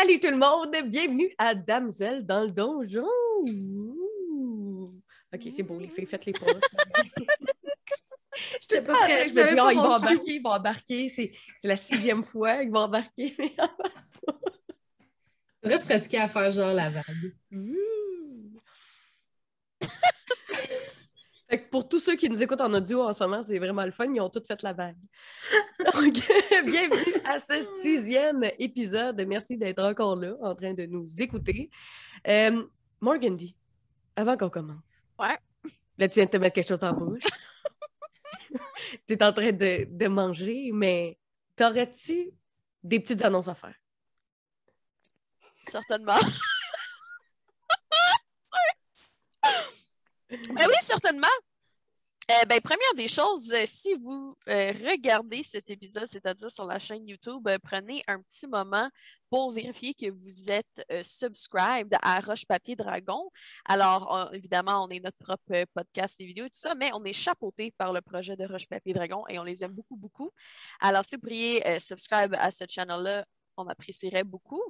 Salut tout le monde, bienvenue à Damsel dans le donjon. Ok, c'est beau, les filles, faites les pauses. J'étais pas Ah, prête. je me dis, pas oh, il va embarquer, il va embarquer. C'est la sixième fois qu'il va embarquer. mais- Faudrait se pratiquer à faire genre la vague. Fait que pour tous ceux qui nous écoutent en audio en ce moment, c'est vraiment le fun. Ils ont tous fait la vague. Donc, bienvenue à ce sixième épisode. Merci d'être encore là, en train de nous écouter. Euh, Morgandy, avant qu'on commence. Ouais. Là, tu viens de te mettre quelque chose en bouche. tu es en train de, de manger, mais t'aurais-tu des petites annonces à faire? Certainement. ben oui, certainement. Euh, ben, première des choses, euh, si vous euh, regardez cet épisode, c'est-à-dire sur la chaîne YouTube, euh, prenez un petit moment pour vérifier que vous êtes subscribed à Roche Papier Dragon. Alors, évidemment, on est notre propre podcast et vidéos et tout ça, mais on est chapeauté par le projet de Roche Papier Dragon et on les aime beaucoup, beaucoup. Alors, si vous pourriez subscribe à ce channel-là, on apprécierait beaucoup.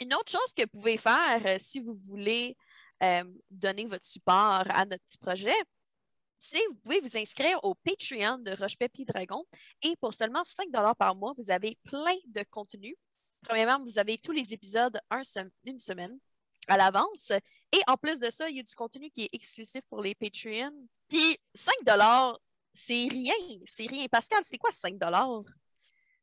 Une autre chose que vous pouvez faire si vous voulez donner votre support à notre petit projet, c'est vous pouvez vous inscrire au Patreon de Roche Dragon et pour seulement 5 par mois, vous avez plein de contenu. Premièrement, vous avez tous les épisodes une semaine à l'avance. Et en plus de ça, il y a du contenu qui est exclusif pour les Patreons. Puis 5 c'est rien. C'est rien. Pascal, c'est quoi 5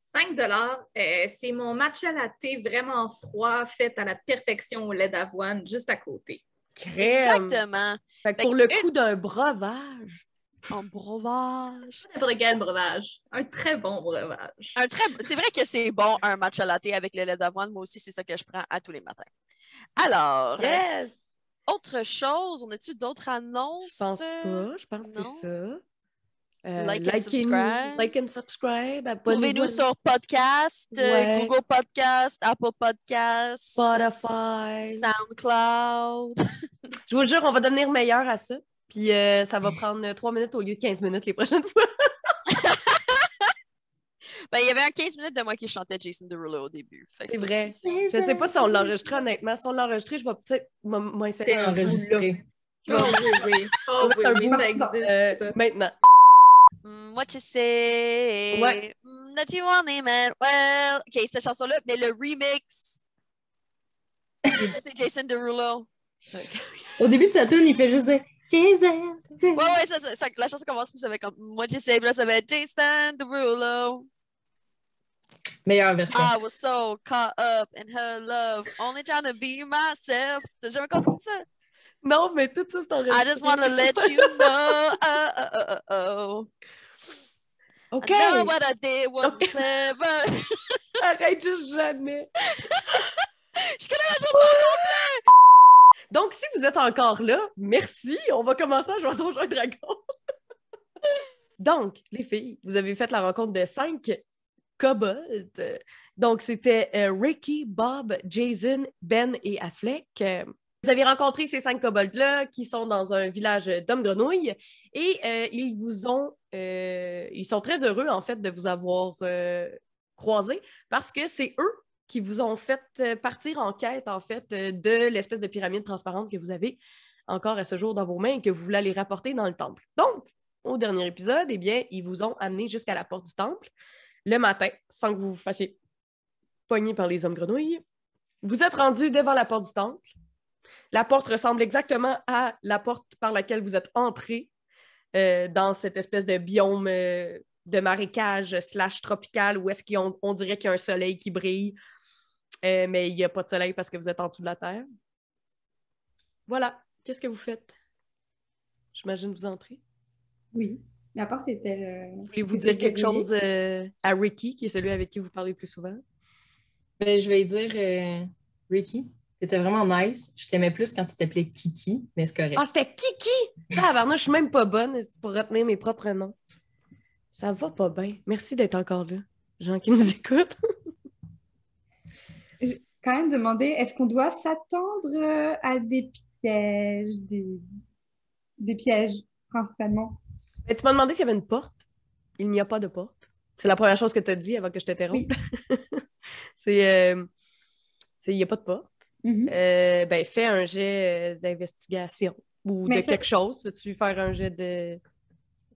5 euh, c'est mon matcha latte vraiment froid, fait à la perfection au lait d'avoine, juste à côté. Crème! Exactement. Fait que Fait pour que le une- coup d'un breuvage, Un breuvage. Quel breuvage. Un très bon breuvage. Un très... C'est vrai que c'est bon, un matcha latte avec le lait d'avoine. Moi aussi, c'est ça que je prends à tous les matins. Alors, yes! autre chose, on a-tu d'autres annonces? Je pense pas, je pense que c'est ça. Euh, Like and subscribe. Like and subscribe. Trouvez-nous sur podcast, euh, Ouais. Google Podcast, Apple Podcast, Spotify. SoundCloud. Je vous jure, on va devenir meilleur à ça. Puis euh, ça va prendre 3 minutes au lieu de 15 minutes les prochaines fois. Ben, il y avait un 15 minutes de moi qui chantait Jason Derulo au début. C'est vrai. Je sais pas si on l'a enregistré honnêtement. Si on l'a enregistré, je vais peut-être m'insérer enregistré. Oh oui, oui. Oh oui, oui, ça existe. euh, maintenant. Mm, what you say? Ouais. Mm, that you want it, man. Well, OK, cette chanson-là, mais le remix, c'est Jason Derulo. Au début de sa tune, il fait juste dire Jason. Ouais, ouais, ça, ça- ça- la chanson commence, puis ça va comme mm, What you say, puis là, ça va être Jason Derulo. Meilleure version. I was so caught up in her love, only trying to be myself. T'as jamais compris ça? Non, mais tout ça, c'est enregistré. I just want to let you know. Oh, oh, oh, oh, oh. OK? I know what I did was Ok. clever. Arrête juste jamais. Je connais la chanson au complet. Donc, si vous êtes encore là, merci. On va commencer à jouer à Donjons et Dragons. Donc, les filles, vous avez fait la rencontre de cinq kobolds. Donc, c'était euh, Ricky, Bob, Jason, Ben et Affleck. Vous avez rencontré ces cinq kobolds-là qui sont dans un village d'hommes grenouilles et euh, ils vous ont. Euh, ils sont très heureux, en fait, de vous avoir euh, croisés parce que c'est eux qui vous ont fait euh, partir en quête, en fait, euh, de l'espèce de pyramide transparente que vous avez encore à ce jour dans vos mains et que vous voulez aller rapporter dans le temple. Donc, au dernier épisode, eh bien, ils vous ont amené jusqu'à la porte du temple le matin, sans que vous vous fassiez pogner par les hommes grenouilles. Vous êtes rendu devant la porte du temple. La porte ressemble exactement à la porte par laquelle vous êtes entré euh, dans cette espèce de biome euh, de marécage slash tropical où est-ce qu'on on dirait qu'il y a un soleil qui brille, euh, mais il n'y a pas de soleil parce que vous êtes en dessous de la terre. Voilà. Qu'est-ce que vous faites? J'imagine vous entrez. Oui, la porte était. euh, Voulez-vous dire quelque chose euh, à Ricky, qui est celui avec qui vous parlez le plus souvent? Ben, je vais dire euh, Ricky. T'étais vraiment nice. Je t'aimais plus quand tu t'appelais Kiki, mais c'est correct. Ah, c'était Kiki! Ah, je suis même pas bonne pour retenir mes propres noms. Ça va pas bien. Merci d'être encore là, gens qui nous écoutent. J'ai quand même demandé est-ce qu'on doit s'attendre euh, à des pièges, des, des pièges principalement? Mais tu m'as demandé s'il y avait une porte. Il n'y a pas de porte. C'est la première chose que tu as dit avant que je t'interrompe. c'est euh, il n'y a pas de porte, Mhm. euh, ben, fais un jet euh, d'investigation ou Mais de quelque chose. Veux-tu faire un jet de.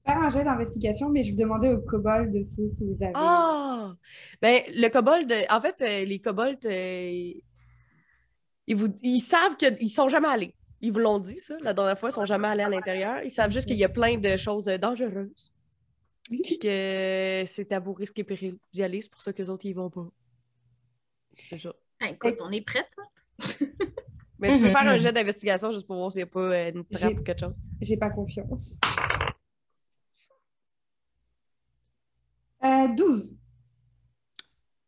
Faire un jet d'investigation, mais je demandais aux kobolds aussi si vous avez. Ah! Ben, le kobold, en fait, euh, les kobolds, euh, ils, vous, ils savent qu'ils sont jamais allés. Ils vous l'ont dit, ça, la dernière fois, ils sont jamais allés à l'intérieur. Ils savent juste qu'il y a plein de choses dangereuses. Que c'est à vos risques et périls d'y aller, c'est pour ça que les autres, ils vont pas. C'est ça. Ah, écoute, on est prête. Mais tu peux Mhm, faire un mhm. jet d'investigation juste pour voir s'il n'y a pas euh, une trappe ou quelque chose. J'ai pas confiance. Euh, 12.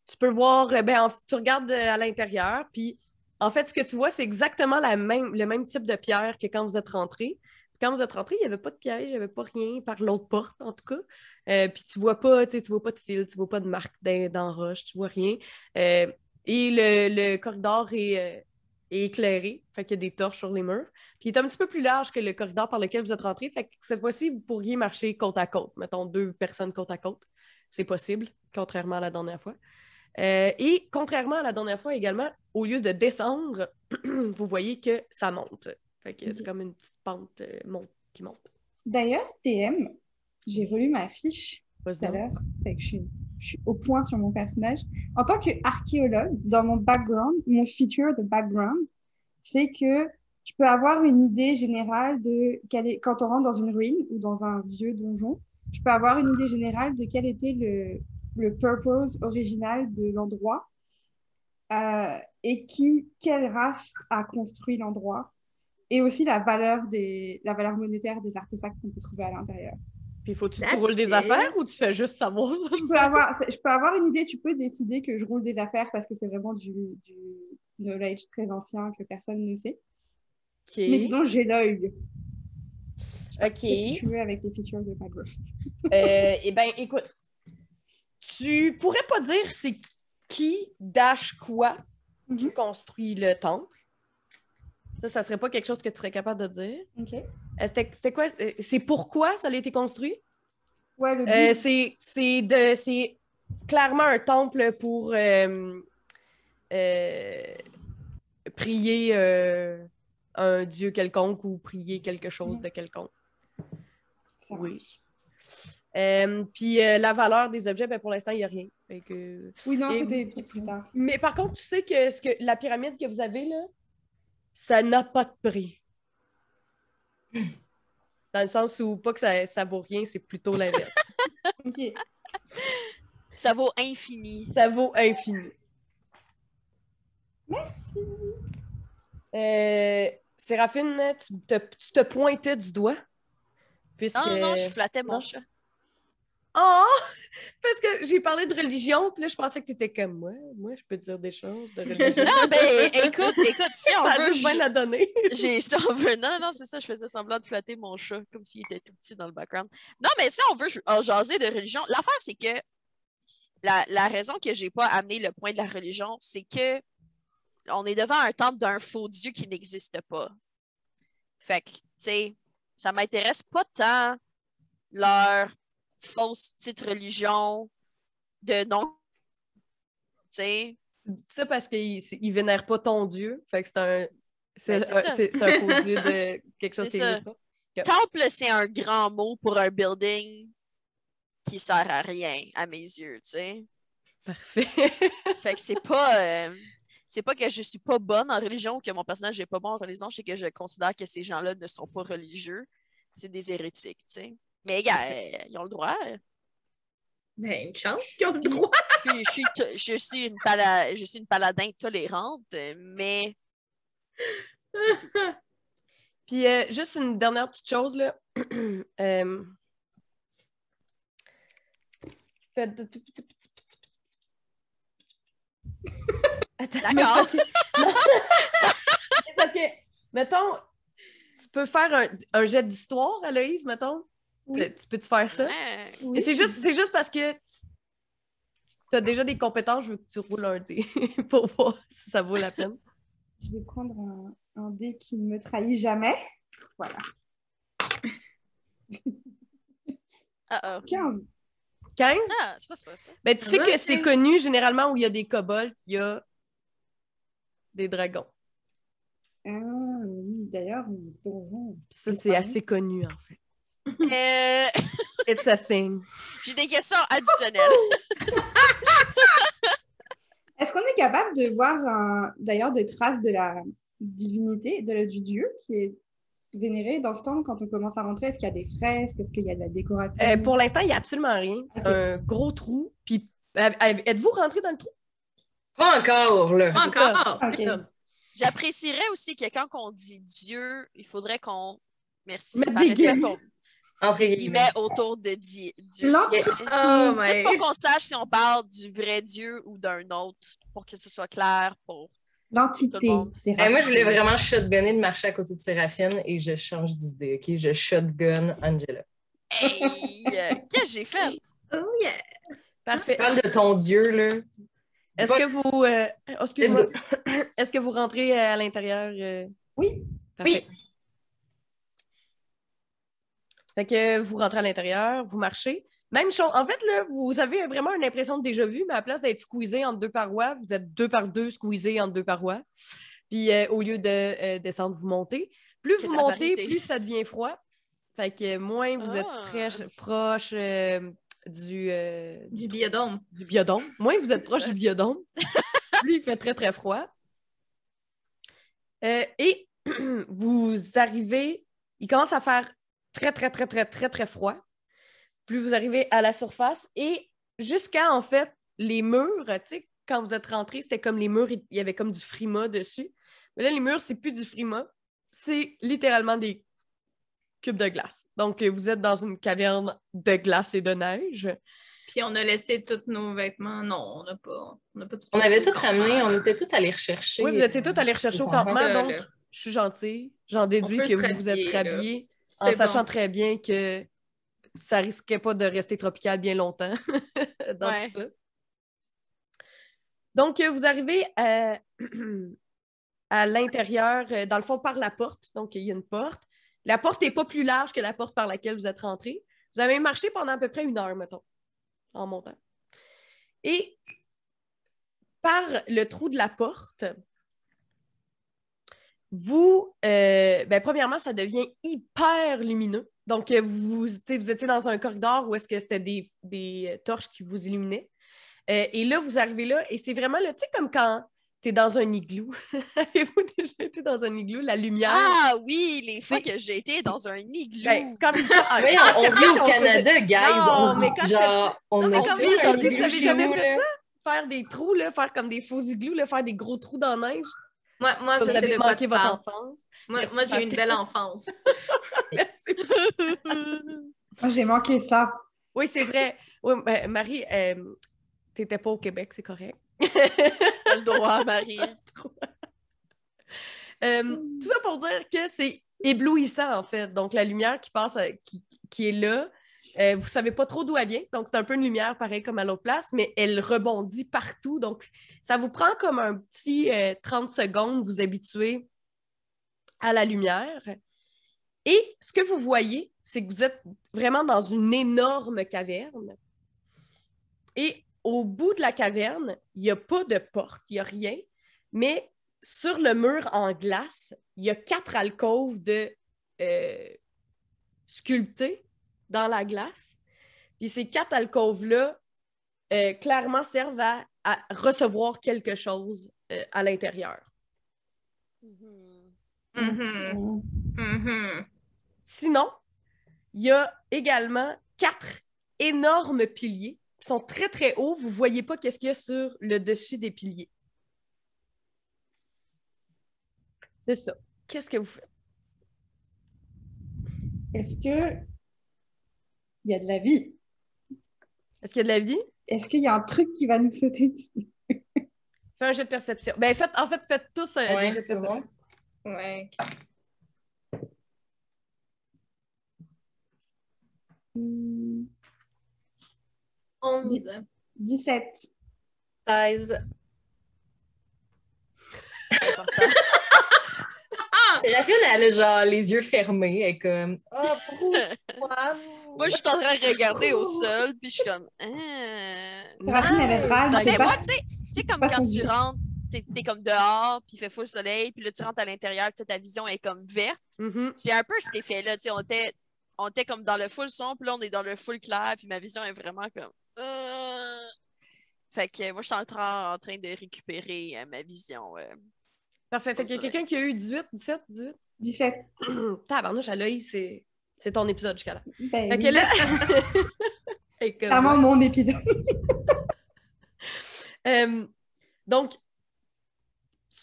tu peux voir, euh, ben, en- tu regardes euh, à l'intérieur, puis en fait, ce que tu vois, c'est exactement la même, le même type de pierre que quand vous êtes rentré. Quand vous êtes rentré, il n'y avait pas de piège, il n'y avait pas rien par l'autre porte, en tout cas. Euh, puis tu vois pas, tu vois pas de fil, tu vois pas de marque dans, dans la roche, tu vois rien. Euh, et le, le corridor est, euh, est éclairé, fait qu'il y a des torches sur les murs. Puis il est un petit peu plus large que le corridor par lequel vous êtes rentré, fait que cette fois-ci, vous pourriez marcher côte à côte. Mettons deux personnes côte à côte. C'est possible, contrairement à la dernière fois. Euh, et contrairement à la dernière fois également, au lieu de descendre, vous voyez que ça monte. Fait que c'est comme une petite pente euh, monte, qui monte. D'ailleurs, TM, j'ai relu ma fiche tout à l'heure. Fait que je suis, je suis au point sur mon personnage. En tant qu'archéologue, dans mon background, mon feature de background, c'est que je peux avoir une idée générale de quel est, quand on rentre dans une ruine ou dans un vieux donjon, je peux avoir une idée générale de quel était le, le purpose original de l'endroit euh, et qui, quelle race a construit l'endroit et aussi la valeur des, la valeur monétaire des artefacts qu'on peut trouver à l'intérieur. Puis faut-tu que tu roules des affaires ou tu fais juste savoir ça? je peux avoir, je peux avoir une idée, tu peux décider que je roule des affaires parce que c'est vraiment du, du knowledge très ancien que personne ne sait. Mais disons, j'ai l'œil. Ok. Qu'est-ce que tu veux avec les features de background? Euh, eh bien, écoute, tu pourrais pas dire c'est qui dash quoi qui Mhm. construit le temple. Ça, ça serait pas quelque chose que tu serais capable de dire. Ok. Euh, C'était quoi? euh, C'est pourquoi ça a été construit? Ouais, le but. Euh, c'est c'est de c'est clairement un temple pour prier un dieu quelconque ou prier quelque chose Mhm. de quelconque. oui. Euh, puis euh, la valeur des objets, ben, pour l'instant, il n'y a rien. Fait que- Oui, non, Et- c'était plus tard. Mais par contre, tu sais que, ce que la pyramide que vous avez là, ça n'a pas de prix. Dans le sens où pas que ça, ça vaut rien, c'est plutôt l'inverse. Ok. Ça vaut infini. ça vaut infini. Merci. Euh, Séraphine, tu te, tu te pointais du doigt. Puisque... Non, non, non, je flattais mon Non? chat. Oh! Parce que j'ai parlé de religion, puis là, je pensais que tu étais comme moi. Moi, je peux te dire des choses de religion. Non, ben, écoute, écoute, si on ça veut, bien la donner. j'ai, si on veut, non, non, c'est ça, je faisais semblant de flatter mon chat, comme s'il était tout petit dans le background. Non, mais si on veut en jaser de religion, l'affaire, c'est que la, la raison que j'ai pas amené le point de la religion, c'est que on est devant un temple d'un faux dieu qui n'existe pas. Fait que, tu sais, ça m'intéresse pas tant leur fausse petite religion de non. Tu sais, Tu dis ça parce qu'ils ils vénèrent pas ton dieu. Fait que c'est un. C'est Ben, un, faux dieu de quelque chose qui n'existe pas. temple, c'est un grand mot pour un building qui sert à rien à mes yeux, tu sais. Parfait. Fait que c'est pas euh, c'est pas que je suis pas bonne en religion ou que mon personnage est pas bon en religion, c'est que je considère que ces gens-là ne sont pas religieux, c'est des hérétiques, tu sais. Mais gars, euh, ils ont le droit. Ben, une chance qu'ils ont le droit. Je, suis- je suis, to- je suis une pala- je suis une paladin tolérante, mais Puis euh, juste une dernière petite chose, là. Euh, Faites de- Attends, mais D'accord. parce que- Non. C'est parce que, mettons, tu peux faire un, un jet d'histoire, Aloïse, mettons. Oui. Tu peux-tu faire ça? ouais. Oui. Mais c'est juste, c'est juste parce que tu as déjà des compétences, je veux que tu roules un dé pour voir si ça vaut la peine. Je vais prendre un, un dé qui ne me trahit jamais. Voilà. Ah, ah. 15. 15? Ah, c'est pas, ça. Ben, tu sais que c'est connu généralement où il y a des kobolds, il y a des dragons. Ah oui, d'ailleurs, donjon. Ça, c'est assez connu, en fait. Euh, It's a thing. J'ai des questions additionnelles. Est-ce qu'on est capable de voir un- d'ailleurs des traces de la divinité, de la- du dieu qui est vénéré dans ce temple quand on commence à rentrer? Est-ce qu'il y a des fresques? Est-ce qu'il y a de la décoration? Euh, pour l'instant, il n'y a absolument rien. C'est un gros trou. Puis, euh, êtes-vous rentré dans le trou? Pas encore, là. Pas encore. J'apprécierais aussi que quand on dit Dieu, il faudrait qu'on. Merci. Mettre des guillemets. Entre guillemets autour de di- Dieu. Oh Juste pour qu'on sache si on parle du vrai Dieu ou d'un autre, pour que ce soit clair pour. L'entité. Le Eh, moi, je voulais vraiment shotgunner de marcher à côté de Séraphine et je change d'idée, OK? Je shotgun Angela. Hey! euh, Qu'est-ce que j'ai fait? Oh yeah. Tu Parfait. parles de ton Dieu, là. Est-ce que vous. euh, oh, Est-ce que vous rentrez à l'intérieur? euh? Oui. Parfait. Fait que vous rentrez à l'intérieur, vous marchez. Même chose. En fait, là, vous avez vraiment une impression de déjà vu, mais à la place d'être squeezé entre deux parois, vous êtes deux par deux squeezés entre deux parois. Puis euh, au lieu de euh, descendre, vous montez. Plus vous montez, variété. plus ça devient froid. Fait que moins vous êtes Ah. proche, proche euh, du, euh, Du biodôme. du biodôme. Moins vous êtes proche du biodôme, plus il fait très, très froid. Euh, et vous arrivez, il commence à faire très, très, très, très, très, très froid. Plus vous arrivez à la surface et jusqu'à, en fait, les murs, tu sais, quand vous êtes rentré, c'était comme les murs, il y avait comme du frima dessus. Mais là, les murs, c'est plus du frima, c'est littéralement des cubes de glace. Donc, euh, vous êtes dans une caverne de glace et de neige. Puis on a laissé tous nos vêtements. Non, on n'a pas. On, a pas tout On avait tout ramené, on était tous allés rechercher. Oui, vous étiez tous allés rechercher au au campement, donc je suis gentille. J'en déduis que vous vous êtes rhabillés en sachant bon. très bien que ça risquait pas de rester tropical bien longtemps dans Ouais. tout ça. Donc, euh, vous arrivez à, à l'intérieur, euh, dans le fond, par la porte. Donc, il y a une porte. La porte n'est pas plus large que la porte par laquelle vous êtes rentré. Vous avez marché pendant à peu près une heure, mettons, en montant. Et par le trou de la porte, vous, euh, ben, premièrement, ça devient hyper lumineux. Donc, euh, vous, vous étiez dans un corridor où est-ce que c'était des, des euh, torches qui vous illuminaient. Euh, et là, vous arrivez là, et c'est vraiment, là, tu sais, comme quand tu es dans un igloo. Avez-vous déjà été dans un igloo? La lumière. Ah oui, les fois que j'ai été dans un igloo. Ben, quand, ah, Oui, quand on, vit au on faisait- Canada, guys. Non, on, mais quand genre, on mais quand fait vous un étiez petite, igloo vous avez jamais fait là. faire des trous, là, faire comme des faux igloos, là, faire des gros trous dans la neige? Moi, moi je sais de quoi tu votre parles. enfance. Moi, j'ai eu une belle enfance. Merci. Moi, j'ai manqué ça. Oui, c'est vrai. Oui, Marie, euh, t'étais pas au Québec, c'est correct. T'as le droit, Marie. Euh, tout ça pour dire que c'est éblouissant, en fait. Donc, la lumière qui passe, euh, qui, qui est là, euh, vous savez pas trop d'où elle vient. Donc, c'est un peu une lumière pareil comme à l'autre place, mais elle rebondit partout. Donc, ça vous prend comme un petit euh, 30 secondes vous habituer à la lumière. Et ce que vous voyez, c'est que vous êtes vraiment dans une énorme caverne. Et au bout de la caverne, il n'y a pas de porte, il n'y a rien, mais sur le mur en glace, il y a quatre alcôves de euh, sculptés dans la glace. Puis ces quatre alcôves-là, euh, clairement, servent à, à recevoir quelque chose euh, à l'intérieur. Mhm. Mhm. Mhm. Sinon, il y a également quatre énormes piliers qui sont très, très hauts. Vous ne voyez pas qu'est-ce qu'il y a sur le dessus des piliers. C'est ça. Qu'est-ce que vous faites? Est-ce que il y a de la vie? Est-ce qu'il y a de la vie? Est-ce qu'il y a un truc qui va nous sauter dessus? Fais un jet de perception. Ben, faites, en fait, faites tous un Ouais, jet de perception. bon. Ouais. Hmm, 11. 17. 16. Séraphine, elle a genre les yeux fermés. Elle est comme, ah, pourquoi? Moi, je suis en train de regarder au sol, puis je suis comme. Ah. Séraphine, elle est râle, Non, c'est mais pas- moi, tu sais- tu sais, comme quand tu rentres t'es t'es comme dehors, puis il fait full soleil, puis là, tu rentres à l'intérieur, puis ta vision est comme verte. Mhm. J'ai un peu cet effet-là, tu sais, on était, on était comme dans le full son, puis là, on est dans le full clair, puis ma vision est vraiment comme... euh. Fait que moi, je suis en train, en train de récupérer euh, ma vision. euh. Parfait. Fait qu'il y a quelqu'un qui a eu 18, 17, 18. 17. Tabarnouche, à l'œil, c'est c'est ton épisode jusqu'à là. Ben, Fait que là. Et comme- Clairement mon épisode. Euh, donc,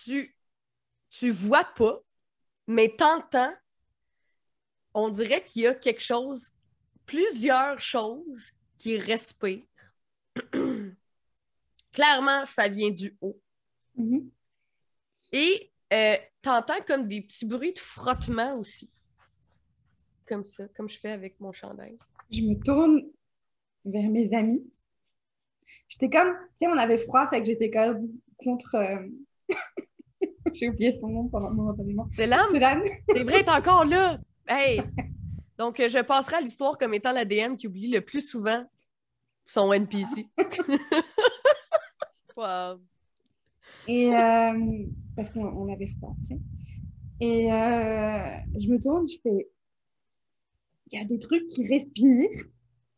tu, tu vois pas, mais t'entends, on dirait qu'il y a quelque chose, plusieurs choses qui respirent. Clairement, ça vient du haut. Mhm. Et euh, t'entends comme des petits bruits de frottement aussi. Comme ça, comme je fais avec mon chandail. Je me tourne vers mes amis. J'étais comme, tu sais, on avait froid, fait que j'étais comme contre. euh, J'ai oublié son nom pendant momentanément. C'est l'âme, C'est vrai, t'es encore là. Hey! Donc, euh, je passerai à l'histoire comme étant la DM qui oublie le plus souvent son NPC. Wow. Et euh, parce qu'on on avait froid. Et euh, je me tourne, je fais. Il y a des trucs qui respirent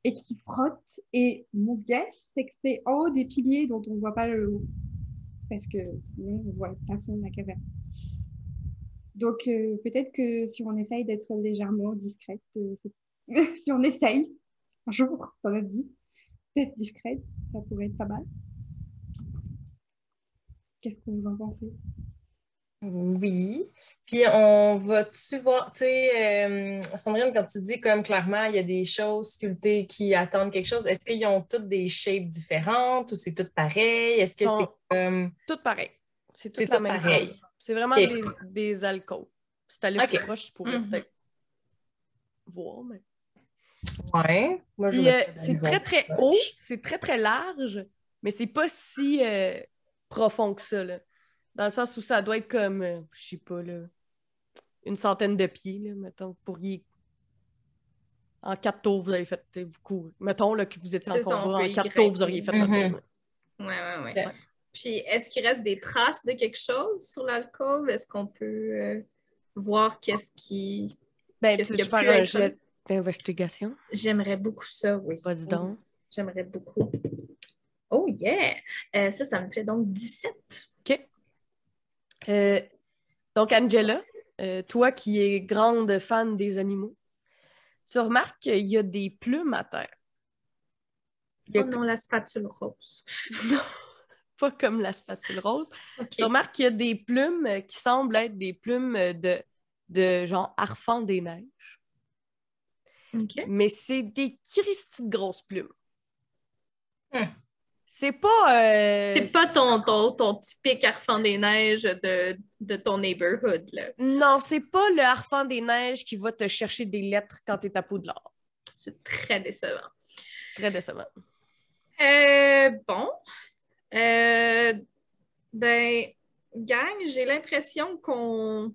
et qui frottent. Et mon guess, c'est que c'est en haut des piliers dont on ne voit pas le haut. Parce que sinon, on voit le plafond de la caverne. Donc, euh, peut-être que si on essaye d'être légèrement discrète, euh, si on essaye un jour dans notre vie d'être discrète, ça pourrait être pas mal. Qu'est-ce que vous en pensez? Oui. Puis on va-tu voir, tu sais, euh, Sandrine, quand tu dis comme clairement, il y a des choses sculptées qui attendent quelque chose, est-ce qu'ils ont toutes des shapes différentes ou c'est tout pareil? Est-ce que c'est comme. Tout pareil. C'est tout même pareil. C'est vraiment des, des alcôves. Si t'allais Ok. plus proche, tu pourrais Mhm. peut-être voir, mais... Ouais. Moi, je euh, c'est très, très haut, c'est très, très large, mais c'est pas si euh, profond que ça, là. Dans le sens où ça doit être comme, euh, je sais pas, là, une centaine de pieds, là, mettons. Vous pourriez... En quatre tours, vous avez fait, vous courez. Mettons là, que vous étiez en combat, en quatre tours, vous auriez fait le grimper. tour. Ouais, ouais, ouais. Puis, est-ce qu'il reste des traces de quelque chose sur l'alcôve? Est-ce qu'on peut euh, voir qu'est-ce qui. Ben, Qu'est-ce tu pu faire un jet d'investigation? J'aimerais beaucoup ça, oui. Vas-y donc. J'aimerais beaucoup. Oh yeah! Euh, ça, ça me fait donc 17. OK. Euh, donc, Angela, euh, toi qui es grande fan des animaux, tu remarques qu'il y a des plumes à terre. Il a Oh non, la spatule rose. pas comme la spatule rose. Tu remarques qu'il y a des plumes qui semblent être des plumes de, de genre harfang des neiges, mais c'est des Christy de grosses plumes. Hmm. C'est pas. euh, C'est pas ton, ton, ton typique harfang des neiges de, de ton neighborhood, là. Non, c'est pas le harfang des neiges qui va te chercher des lettres quand t'es à Poudlard. C'est très décevant. Très décevant. Euh, bon. Euh, ben, gang, j'ai l'impression qu'on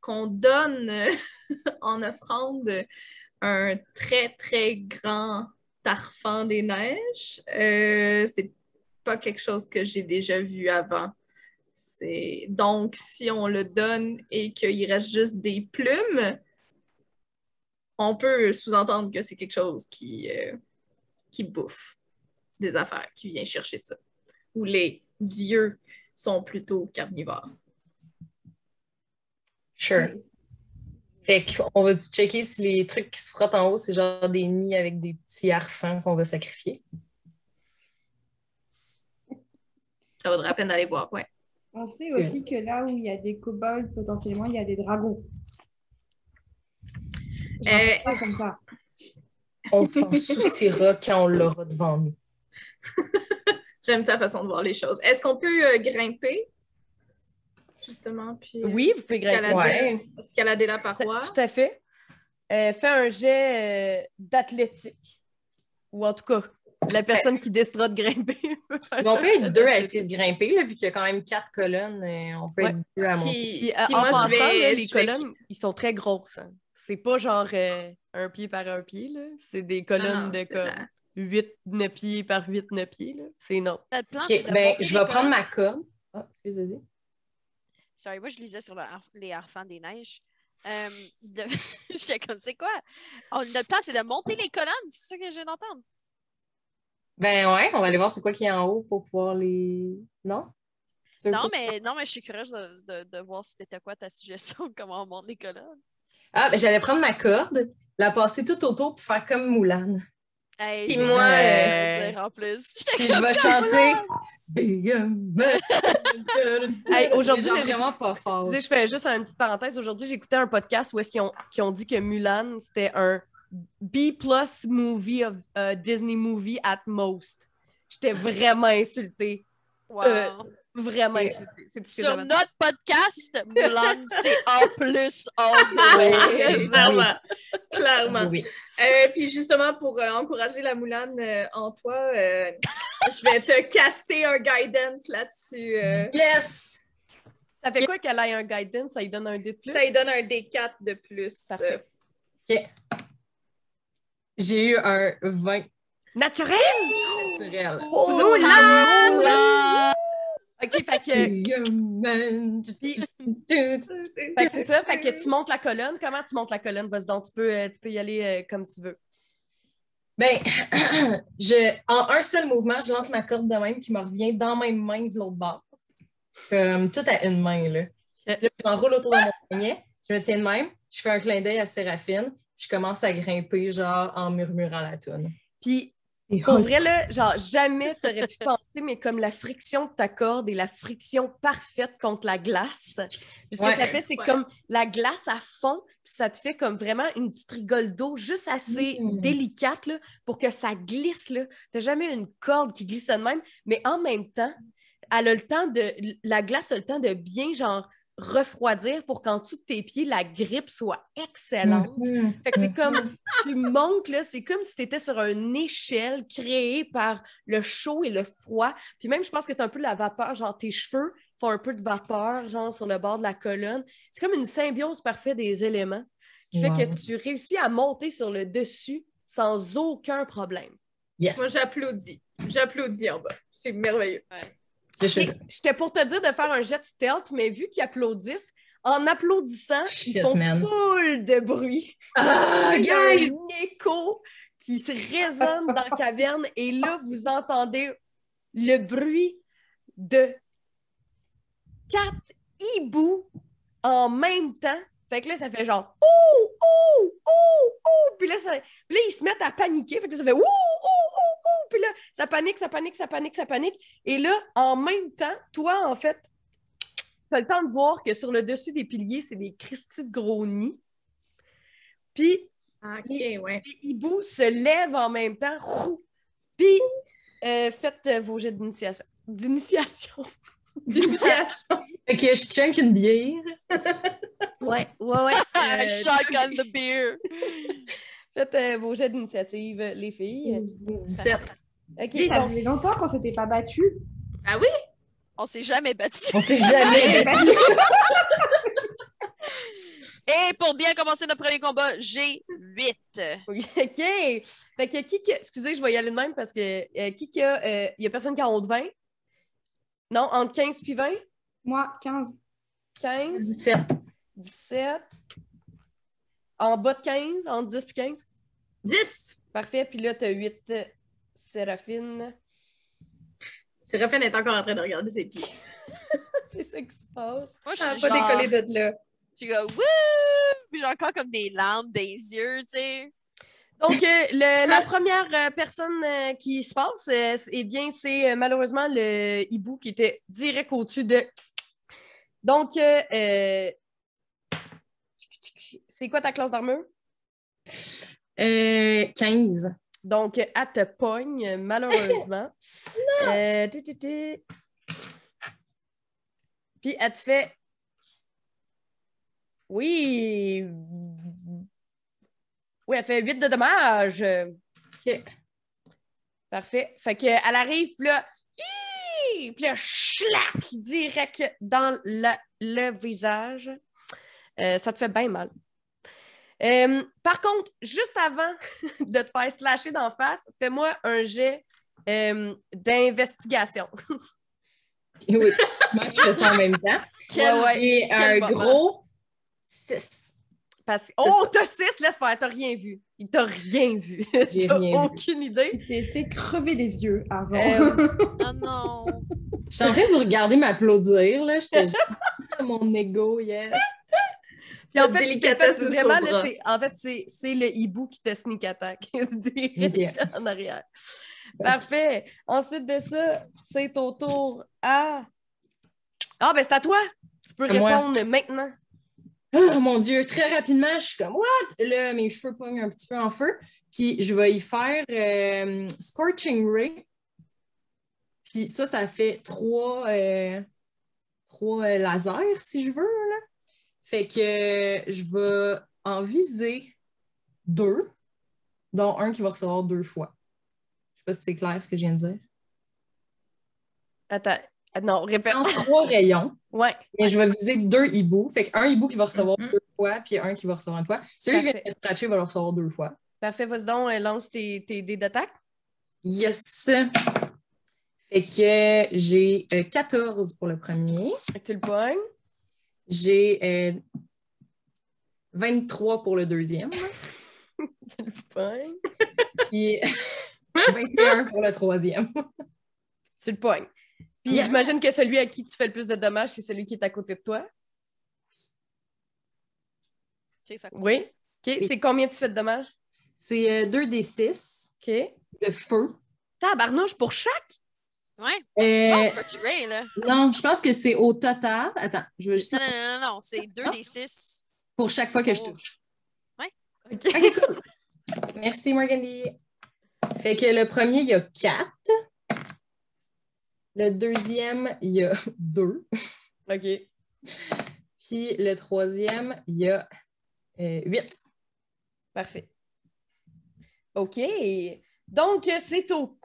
qu'on donne en offrande un très, très grand tarfan des neiges. Euh, c'est pas quelque chose que j'ai déjà vu avant. C'est... Donc, si on le donne et qu'il reste juste des plumes, on peut sous-entendre que c'est quelque chose qui, euh, qui bouffe des affaires, qui vient chercher ça. Ou les dieux sont plutôt carnivores. Sure. Fait qu'on va checker si les trucs qui se frottent en haut, c'est genre des nids avec des petits harfans qu'on va sacrifier. Ça vaudrait la peine d'aller voir, ouais. On sait aussi que là où il y a des kobolds, potentiellement, il y a des dragons. Euh, parle pas comme ça. On s'en souciera quand on l'aura devant nous. J'aime ta façon de voir les choses. Est-ce qu'on peut euh, grimper? Justement, puis euh, Oui, vous pouvez grimper. escalader, Ouais. escalader la paroi. Tout à fait. Euh, fais un jet euh, d'athlétique. Ou en tout cas, la personne qui décidera de grimper. on peut être deux à essayer de grimper, là, vu qu'il y a quand même quatre colonnes. euh, on peut Ouais. être deux à monter. Puis, Puis, puis en moi, passant, je vais. là, les je vais- colonnes, ils sont très grosses. hein. C'est pas genre euh, un pied par un pied. là. C'est des colonnes Ah non, de comme la- 8, 9 pieds par 8, 9 pieds. là. C'est énorme. Notre plan, Ok, c'est de ben, je vais prendre ma corde. Ah, excuse, vas-y. Sorry, moi, je lisais sur le les Harfans des Neiges. Euh, de... J'étais comme, c'est quoi? On, notre plan, c'est de monter les colonnes. C'est ça que je viens d'entendre. Ben ouais, on va aller voir c'est quoi qui est en haut pour pouvoir les. Non? Non mais, non, mais je suis curieuse de, de, de voir c'était quoi ta suggestion, comment on monte les colonnes. Ah, ben j'allais prendre ma corde, la passer tout autour pour faire comme Moulane. Hey, Puis moi, euh, dire en plus. Puis je vais chanter. Hey, aujourd'hui, j'ai- vraiment pas fort. Tu sais, je fais juste une petite parenthèse. Aujourd'hui, j'ai écouté un podcast où est-ce qu'ils ont, ont dit que Mulan, c'était un B plus movie of uh, Disney movie at most. J'étais vraiment insultée. Wow. Euh, Vraiment. C'est Sur notre podcast, Mulan, c'est en plus all the way. dire. Clairement. Clairement. Oui. Euh, puis justement, pour euh, encourager la moulane euh, en toi, euh, je vais te caster un guidance là-dessus. euh. Yes! Ça fait quoi qu'elle ait un guidance? Ça lui donne un dé de plus? ça lui donne un D4 de plus. Parfait. J'ai eu un 20 Naturel! naturel. Oh, Mulan! OK, fait que, fait que c'est ça. Fait que tu montes la colonne. Comment tu montes la colonne? Vas-y donc, tu peux, euh, tu peux y aller euh, comme tu veux. Ben, je, en un seul mouvement, je lance ma corde de même qui me revient dans ma main de l'autre bord. Comme tout à une main, là. Là, je m'enroule autour de mon poignet, je me tiens de même, je fais un clin d'œil à Séraphine, je commence à grimper, genre, en murmurant la toune. Puis, pour vrai, là, genre, jamais t'aurais pu penser, mais comme la friction de ta corde est la friction parfaite contre la glace. Puis ce que Ouais. ça fait, c'est Ouais. comme la glace à fond, puis ça te fait comme vraiment une petite rigole d'eau juste assez Mm. délicate là, pour que ça glisse. là. T'as jamais une corde qui glisse de même, mais en même temps, elle a le temps de. La glace a le temps de bien, genre, refroidir pour qu'en dessous de tes pieds, la grippe soit excellente. Mhm. Fait que c'est comme, tu montes, là, c'est comme si tu étais sur une échelle créée par le chaud et le froid. Puis même, je pense que c'est un peu la vapeur, genre tes cheveux font un peu de vapeur, genre sur le bord de la colonne. C'est comme une symbiose parfaite des éléments qui fait Wow. que tu réussis à monter sur le dessus sans aucun problème. Yes. Moi, j'applaudis. J'applaudis en bas. C'est merveilleux. J'étais pour te dire de faire un jet stealth, mais vu qu'ils applaudissent, en applaudissant, Shit, ils font man. full de bruit. Ah, Il y a un écho qui se résonne dans la caverne et là, vous entendez le bruit de quatre hiboux en même temps. Fait que là, ça fait genre ouh, ouh, ouh, ouh. Puis là, ça- puis là, ils se mettent à paniquer. Fait que là, ça fait ouh, ouh, ouh, ouh. Puis là, ça panique, ça panique, ça panique, ça panique. Et là, en même temps, toi, en fait, tu as le temps de voir que sur le dessus des piliers, c'est des Christy de gros nids. Puis Ok, ouais. les hiboux se lèvent en même temps. Puis, euh, faites vos jets d'initiation. D'initiation. D'initiation. Fait que je chunk une bière. Ouais, ouais, ouais. Euh, Shotgun the beer. faites euh, vos jets d'initiative, les filles. 17. OK, Ça faisait longtemps qu'on s'était pas battus. Ah oui? On s'est jamais battu. On sait jamais. Et pour bien commencer notre premier combat, j'ai 8. OK. Fait que qui qui... Excusez, je vais y aller de même parce que euh, qui qui a... euh, Il y a personne qui a en haut de 20? Non, entre 15 puis 20? Moi, 15. 15, 17. 17. En bas de 15, entre 10 puis 15? 10. Parfait. Puis là, tu as 8 euh, Séraphine. Séraphine est encore en train de regarder ses pieds. C'est ça qui se passe. Moi, je Ah, suis pas genre... décollé de là. Je suis comme wouh! Puis j'ai encore comme des larmes des yeux, tu sais. Donc, euh, le- la première euh, personne euh, qui se passe, euh, eh bien, c'est euh, malheureusement le hibou qui était direct au-dessus de. Donc, euh, euh, c'est quoi ta classe d'armure? Euh, 15. Donc, elle te pogne, malheureusement. Euh. Puis, elle te fait. Oui. Oui, elle fait 8 de dommages. OK. Parfait. Fait qu'elle arrive, puis là, puis là, schlac, direct dans la- le visage. Euh, ça te fait bien mal. Euh, par contre, juste avant de te faire slasher d'en face, fais-moi un jet euh, d'investigation. Oui, moi, je fais ça en même temps. Quel- Ouais, ouais. Et quel un moment. gros 6. Parce... Oh, t'as 6, laisse faire, t'as rien vu. Il t'a rien vu. J'ai T'as rien vu. aucune idée. Tu t'es fait crever les yeux avant. Euh, Oh non. J'étais en train de vous regarder m'applaudir, là. J'étais juste mon ego, yes. Puis en fait, délicatesse fait, vraiment, là, en fait, c'est c'est le hibou qui te sneak attack direct en arrière. Parfait. Ensuite de ça, c'est au tour à. Ah, ben c'est à toi. Tu peux moi. répondre maintenant. Oh mon Dieu, très rapidement, je suis comme, what? Là, mes cheveux pognent un petit peu en feu. Puis je vais y faire euh, Scorching Ray. Puis ça, ça fait trois, euh, trois euh, lasers, si je veux. Là. Fait que euh, je vais en viser deux, dont un qui va recevoir deux fois. Je sais pas si c'est clair ce que je viens de dire. Attends. Non, répète. Trois rayons. Ouais. Mais je vais viser deux hiboux. Fait qu'un hibou qui va recevoir Mhm. deux fois, puis un qui va recevoir une fois. Celui qui vient de scratcher va le recevoir deux fois. Parfait, vas-y donc, euh, lance tes, tes dés d'attaque. Yes! Fait que j'ai euh, 14 pour le premier. Fait que tu le pognes. J'ai euh, 23 pour le deuxième. Tu le. Puis 21 pour le troisième. Tu le pognes. Puis Yes. j'imagine que celui à qui tu fais le plus de dommages, c'est celui qui est à côté de toi. Oui. OK. C'est combien tu fais de dommages? C'est 2 des 6 OK. de feu. Tabarnouche pour chaque? Ouais. Euh, Non, c'est pas tu Ray, là. non, je pense que c'est au total. Attends, je vais juste Non, non, non, non, non, c'est deux Ah. des six. pour chaque fois que je touche. OK. OK, cool. Merci, Morgany. Fait que le premier, il y a 4. Le deuxième, il y a 2. OK. Puis le troisième, il y a 8. Parfait. OK. Donc, euh, c'est au,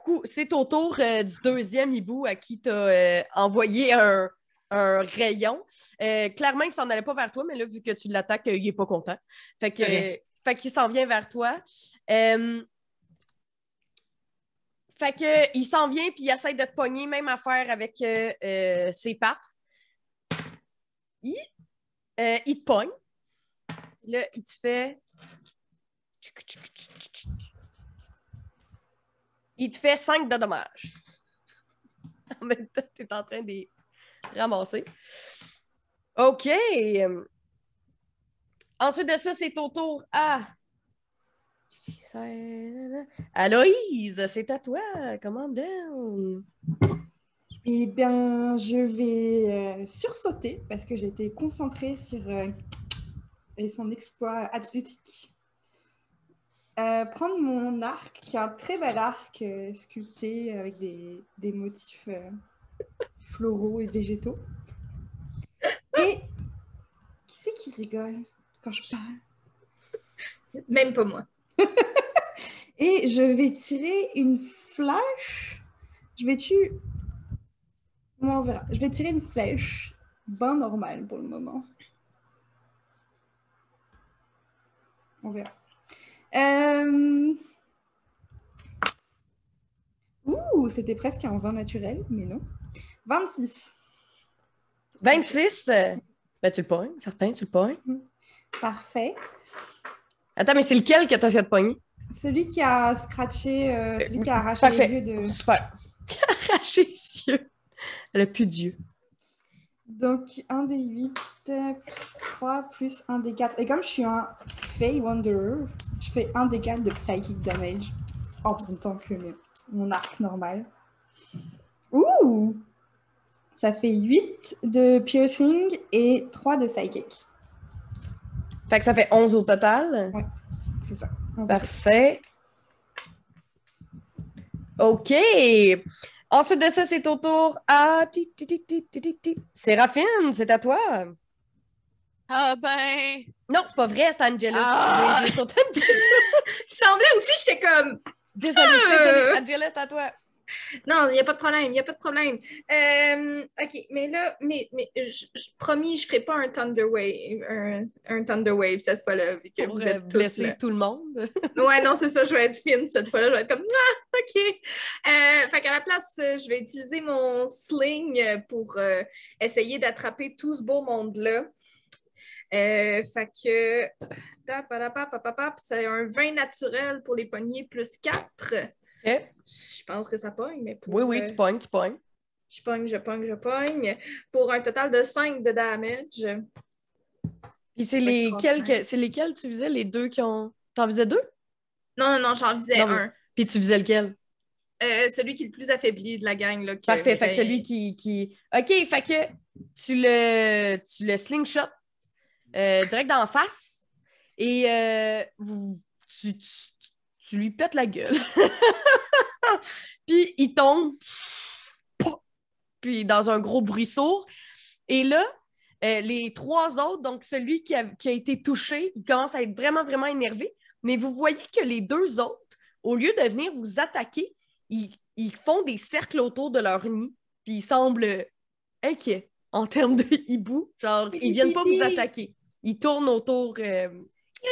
au tour euh, du deuxième hibou à qui tu as envoyé un, un rayon. Euh, clairement, il ne s'en allait pas vers toi, mais là, vu que tu l'attaques, euh, il n'est pas content. Fait que, fait qu'il s'en vient vers toi. Euh, fait que, il s'en vient puis il essaie de te pogner, même affaire avec euh, euh, ses pattes. Il, euh, il te pogne. Là, il te fait. Il te fait 5 de dommages. En même temps, tu es en train de ramasser. OK. Ensuite de ça, c'est au tour à. Aloïse, c'est à toi. Comment? Eh bien, je vais euh, sursauter parce que j'étais concentrée sur euh, son exploit athlétique. Euh, prendre mon arc, qui est un très bel arc euh, sculpté avec des, des motifs euh, floraux et végétaux. Et qui c'est qui rigole quand je parle? Même pas moi. Et je vais tirer une flash. Je vais tuer. On verra? Je vais tirer une flèche. Ben normale pour le moment. On verra. Euh... Ouh, c'était presque un vin naturel, mais non. 26. 26. euh, Ben, tu le pognes, certain, tu le pognes. Parfait. Attends, mais c'est lequel que tu essayé de pogner? Celui qui a scratché, euh, celui qui a arraché Parfait. les yeux de. Super. Arraché les yeux? Elle a plus d'yeux. Donc, 1 des 8 plus 3 plus 1 des 4. Et comme je suis un Fey Wanderer, je fais 1 des 4 de Psychic Damage en même temps que mon arc normal. Ouh! Ça fait 8 de Piercing et 3 de Psychic. Fait que ça fait 11 au total. C'est ça. Parfait. OK. Ensuite de ça, c'est au tour à... ti, ti, ti, ti, ti, ti, ti. Séraphine, c'est à toi. Ah ben. Non, c'est pas vrai, c'est Angela. Ah! J'ai sauté. Il semblait aussi, j'étais comme. Désolée, je suis désolée. Angela, c'est à toi. Non, il n'y a pas de problème, il n'y a pas de problème. Euh, OK, mais là, mais, mais je, je- promis, je ne ferai pas un Thunder Wave, un, un Thunder Wave cette fois-là, vu que Pour vous êtes tous blesser là. tout le monde. Ouais, non, c'est ça, je vais être fine cette fois-là. Je vais être comme, ah, OK. Euh, fait qu'à la place, je vais utiliser mon sling pour euh, essayer d'attraper tout ce beau monde-là. Euh, fait que, c'est un vin naturel pour les poignées plus 4. Ok. Je pense que ça pogne, mais pour. Oui, oui, euh, tu pognes, tu pognes. je pogne, je pogne, je pogne. Pour un total de 5 de damage. Puis c'est que, c'est lesquels tu faisais, les deux qui ont. T'en faisais deux? Non, non, non, j'en visais Non, mais- un. Puis tu faisais lequel? Euh, celui qui est le plus affaibli de la gang. Là, que Parfait. Fait que celui qui, qui. OK, fait que tu le, tu le slingshot euh, direct d'en face et euh, tu, lui pètes la gueule. Puis il tombe. Puis dans un gros bruit sourd. Et là, euh, les trois autres, donc celui qui a, été touché, il commence à être vraiment, vraiment énervé. Mais vous voyez que les deux autres, au lieu de venir vous attaquer, ils, ils font des cercles autour de leur nid, puis ils semblent inquiets en termes de hibou. Genre, ils viennent pas vous attaquer. Ils tournent autour euh,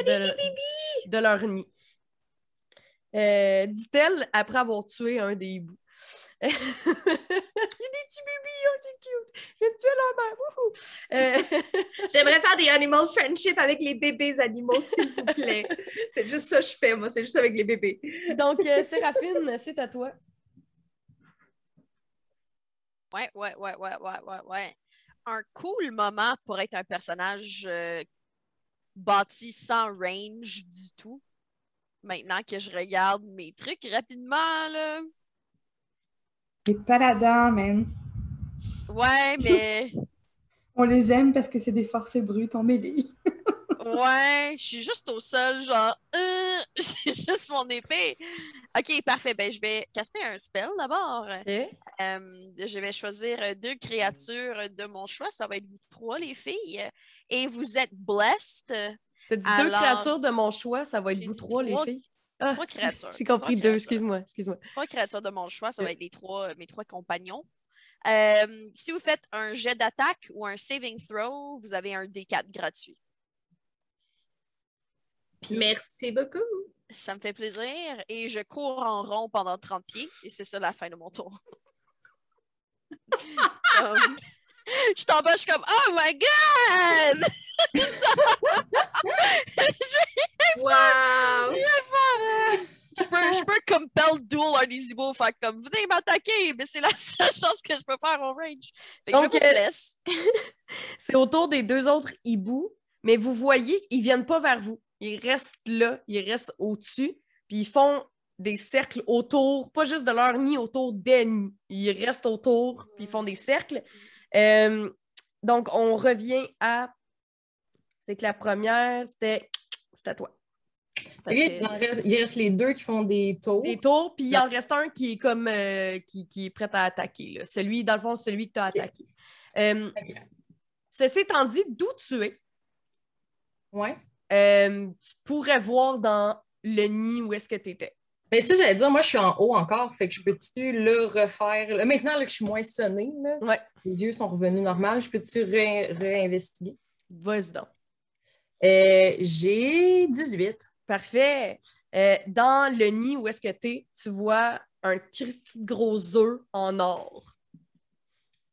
de, de leur nid. Euh, Dit-elle après avoir tué un des hiboux. Il y a des petits bébés, oh, c'est cute. Je vais tuer leur mère. wouhou. Euh, J'aimerais faire des animal friendship avec les bébés animaux, s'il vous plaît. c'est juste ça que je fais, moi. C'est juste avec les bébés. donc, euh, Séraphine, c'est à toi. Ouais, ouais, ouais, ouais, ouais, ouais, ouais. Un cool moment pour être un personnage euh, bâti sans range du tout. Maintenant que je regarde mes trucs rapidement, là. Les paladins, man. Ouais, mais. On les aime parce que c'est des forces brutes en mêlée. Ouais, je suis juste au sol, genre, euh, j'ai juste mon épée. Ok, parfait. Ben, je vais caster un spell d'abord. Euh, je vais choisir euh, deux créatures de mon choix. Ça va être vous trois, les filles. Et vous êtes blessed. T'as dit deux créatures de mon choix, ça va être vous trois, les filles. Ah, trois créatures. J'ai compris Trois deux, excuse-moi, excuse-moi. Trois créatures de mon choix. Ça va être les trois, mes trois compagnons. Euh, si vous faites un jet d'attaque ou un saving throw, vous avez un D4 gratuit. Puis, Merci beaucoup. Ça me fait plaisir. Et je cours en rond pendant 30 pieds. Et c'est ça la fin de mon tour. Comme- Je bas, je suis comme Oh my god! Wow! Je peux, je peux compel duel un des hiboux. Fait que comme venez m'attaquer, mais c'est la seule chose que je peux faire au range. Fait que Donc, je vous euh, laisse. C'est autour des deux autres hiboux, mais vous voyez, ils viennent pas vers vous. Ils restent là, ils restent au-dessus, puis ils font des cercles autour, pas juste de leur nid, autour des nids. Ils restent autour, puis ils font des cercles. Euh, donc, on revient à. C'est que la première, c'était. C'était à toi. Que- il, reste, il reste les deux qui font des tours. des tours, puis il en reste un qui est comme euh, qui, qui est prêt à attaquer. là. Celui, dans le fond, celui que tu as attaqué. Euh, ceci étant dit, d'où tu es, Ouais. Euh, tu pourrais voir dans le nid où est-ce que tu étais. Ben ça, j'allais dire, moi, je suis en haut encore, fait que je peux-tu le refaire? là, maintenant là, que je suis moins sonnée, là, Ouais. les yeux sont revenus normaux, je peux-tu ré- réinvestiguer? Vas-y donc. Euh, J'ai 18. Parfait. Euh, dans le nid où est-ce que tu es, tu vois un gros œuf en or.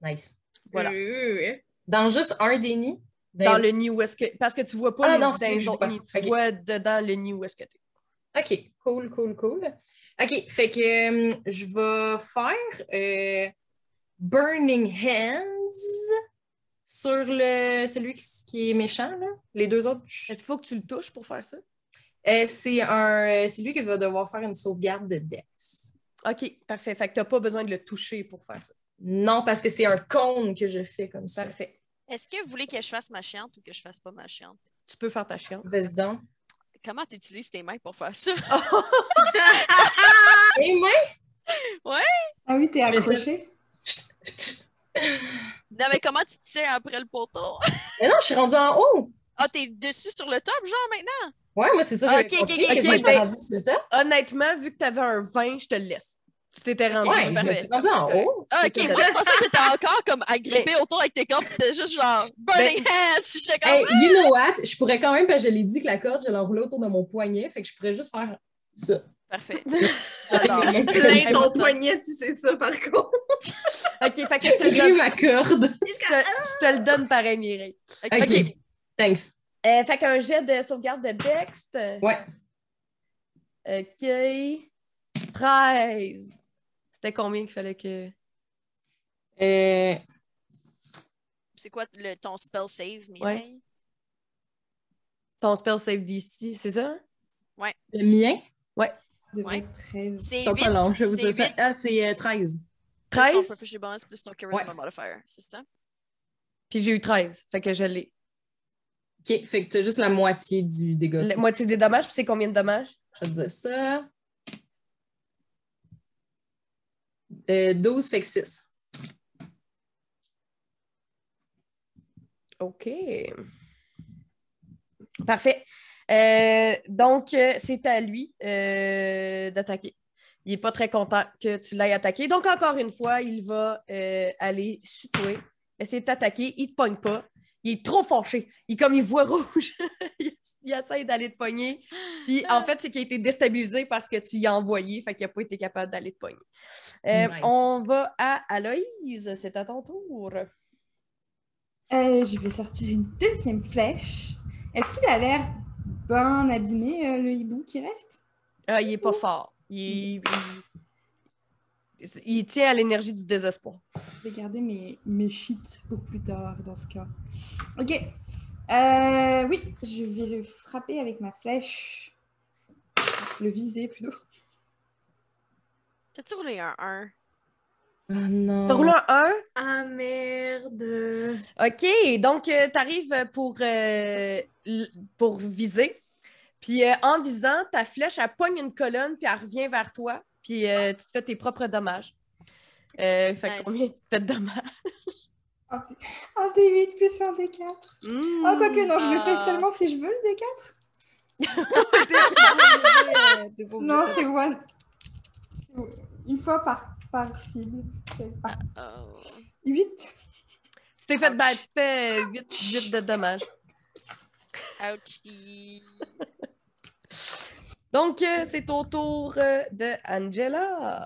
Nice. Voilà. Euh, Dans juste un des nids? Dans le nid où est-ce que. Parce que tu vois pas Ah, les- non, dans les autres nids, tu vois dedans le nid où est-ce que tu es. OK, cool, cool, cool. OK, fait que euh, je vais faire euh, Burning Hands sur le celui qui, qui est méchant, là. Les deux autres, Est-ce qu'il faut que tu le touches pour faire ça? Euh, c'est un c'est lui qui va devoir faire une sauvegarde de Dex. OK, parfait. Fait que tu n'as pas besoin de le toucher pour faire ça. Non, parce que c'est un cône que je fais comme ça. Parfait. Est-ce que vous voulez que je fasse ma chiante ou que je fasse pas ma chiante? Tu peux faire ta chienne. Vas-y donc. Comment tu utilises tes mains pour faire ça? Et moi? Ah oui, t'es accroché? Non, mais comment tu te tiens après le poteau? Mais non, je suis rendue en haut. Ah, t'es dessus sur le top, genre, maintenant? Ouais, moi, c'est ça, ok, ok, compris ok, j'étais ben- rendue sur le top. Honnêtement, vu que tu avais un 20, je te le laisse. Tu t'étais rendu. Ouais, je me parfait. suis rendue en haut. Ah, ok, moi je pensais que t'étais encore comme agrippé autour avec tes cordes, t'étais juste genre burning hands. J'étais comme. Hey, you know what? Je pourrais quand même, parce que je l'ai dit que la corde, je l'enroulais autour de mon poignet, fait que je pourrais juste faire ça. Parfait. J'adore. J'adore. Plein ton poignet si c'est ça, par contre. Ok, fait que je te le J'ai donne. ma corde. Je te, je te le donne pareil, Mireille. OK. Ok. Thanks. Euh, fait qu'un jet de sauvegarde de Dext. Ouais. Ok. 13. C'était combien qu'il fallait que. Euh, C'est quoi le, ton spell save, Mireille? Ton spell save d'ici, c'est ça? le mien? Ouais. 13. C'est pas 8. long, je vais vous dire ça. Ah, c'est euh, 13. Plus ton 13? proficiency bonus plus ton charisma Ouais. modifier, c'est ça? Puis j'ai eu 13. Fait que je l'ai. OK, fait que tu as juste la moitié du dégât. La moitié des dommages, puis c'est combien de dommages? Je vais te dire ça. Euh, 12 fait que 6. OK. Parfait. Euh, donc, euh, c'est à lui euh, d'attaquer. Il n'est pas très content que tu l'aies attaqué. Donc, encore une fois, il va euh, aller toi, essayer de t'attaquer. Il ne te pogne pas. Il est trop fâché. Il, comme il voit rouge, il essaie d'aller te pogner. Puis, en fait, c'est qu'il a été déstabilisé parce que tu y as envoyé, fait qu'il n'a pas été capable d'aller te pogner. Euh, Nice. On va à Aloïse. C'est à ton tour. Euh, je vais sortir une deuxième flèche. Est-ce qu'il a l'air bien abîmé, euh, le hibou qui reste? Ah, il est pas fort. Il, il- il tient à l'énergie du désespoir. Je vais garder mes, mes cheats pour plus tard dans ce cas. Ok. Euh, oui, je vais le frapper avec ma flèche. Le viser plutôt. T'as-tu roulé un 1? Oh non. T'as roulé un 1. Ah merde. OK, donc tu arrives pour, euh, pour viser. Puis euh, en visant, ta flèche, elle pogne une colonne, puis elle revient vers toi. Puis euh, tu te fais tes propres dommages. Euh, fait Nice. combien tu te fais de dommages? Un D8 plus un D4. Mmh. Oh, quoique, non, je le fais Ah. seulement si je veux le D4. T'es pas obligé, euh, t'es pas obligé Non, c'est one. Une fois par, par cible. Par Oh. 8. Tu t'es fait, ben, tu fais 8, de dommages. Ouchie. Donc, euh, c'est au tour euh, de Angela.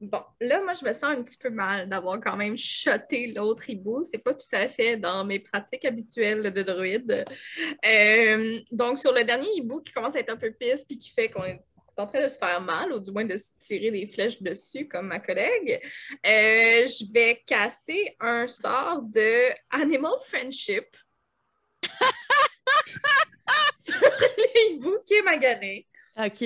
Bon, là, moi, je me sens un petit peu mal d'avoir quand même shoté l'autre hibou. C'est pas tout à fait dans mes pratiques habituelles de druide. Euh, donc, sur le dernier hibou qui commence à être un peu pisse puis qui fait qu'on est en train de se faire mal, ou du moins de se tirer des flèches dessus, comme ma collègue, euh, je vais caster un sort de Animal Friendship sur les hiboux qui est magané. OK.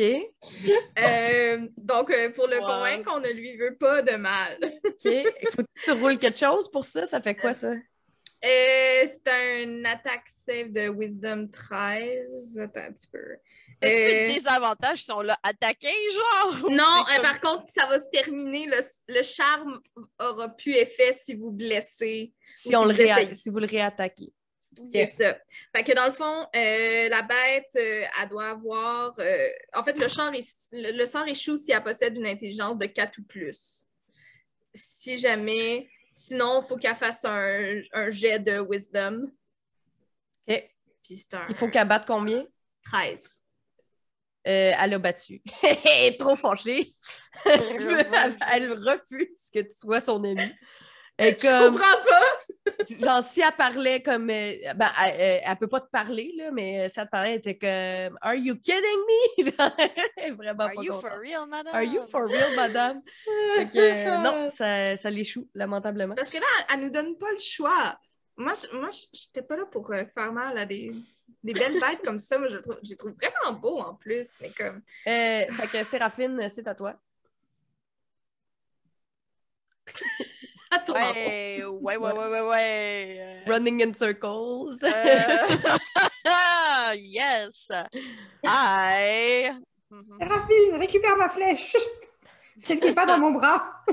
Euh, donc, euh, pour le Wow. convaincre qu'on ne lui veut pas de mal. OK. Il faut que tu roules quelque chose pour ça? Ça fait quoi, ça? Euh, c'est un attaque save de Wisdom 13. Attends un petit peu. As-tu Euh, des avantages si on l'a attaqué, genre? Non, euh, comme- par contre, ça va se terminer. Le, le charme aura plus effet si vous blessez. Si, on si le vous réa- essayez. si vous le réattaquez. C'est ça. Fait que dans le fond, euh, la bête, euh, elle doit avoir. euh, en fait, le, char est- le, le sort échoue si elle possède une intelligence de 4 ou plus. Si jamais. Sinon, il faut qu'elle fasse un, un jet de wisdom. OK. Puis c'est un Il faut qu'elle batte combien? 13. Euh, elle a battu. trop fâchée. Tu veux- elle, refuse que tu sois son ami. Elle Je comme, comprends pas! Genre, si elle parlait comme. euh, ben, elle, elle- elle peut pas te parler, là, mais si elle te parlait, elle était comme Are you kidding me? Genre, elle est vraiment Are pas you contente. for real, madame? Are you for real, madame? Fait que, euh, non, ça, ça l'échoue, lamentablement. Parce que là, elle nous donne pas le choix. Moi, je, moi, j'étais pas là pour euh, faire mal à des, des belles bêtes comme ça. Moi, je le trouve, je les trouve vraiment beau en plus. Mais comme. Euh, fait que Séraphine, c'est à toi. À toi. Ouais, ouais, ouais, ouais, ouais, ouais. Running in circles. euh, yes! I... Mhm. Séraphine, récupère ma flèche. Celle qui n'est pas dans mon bras.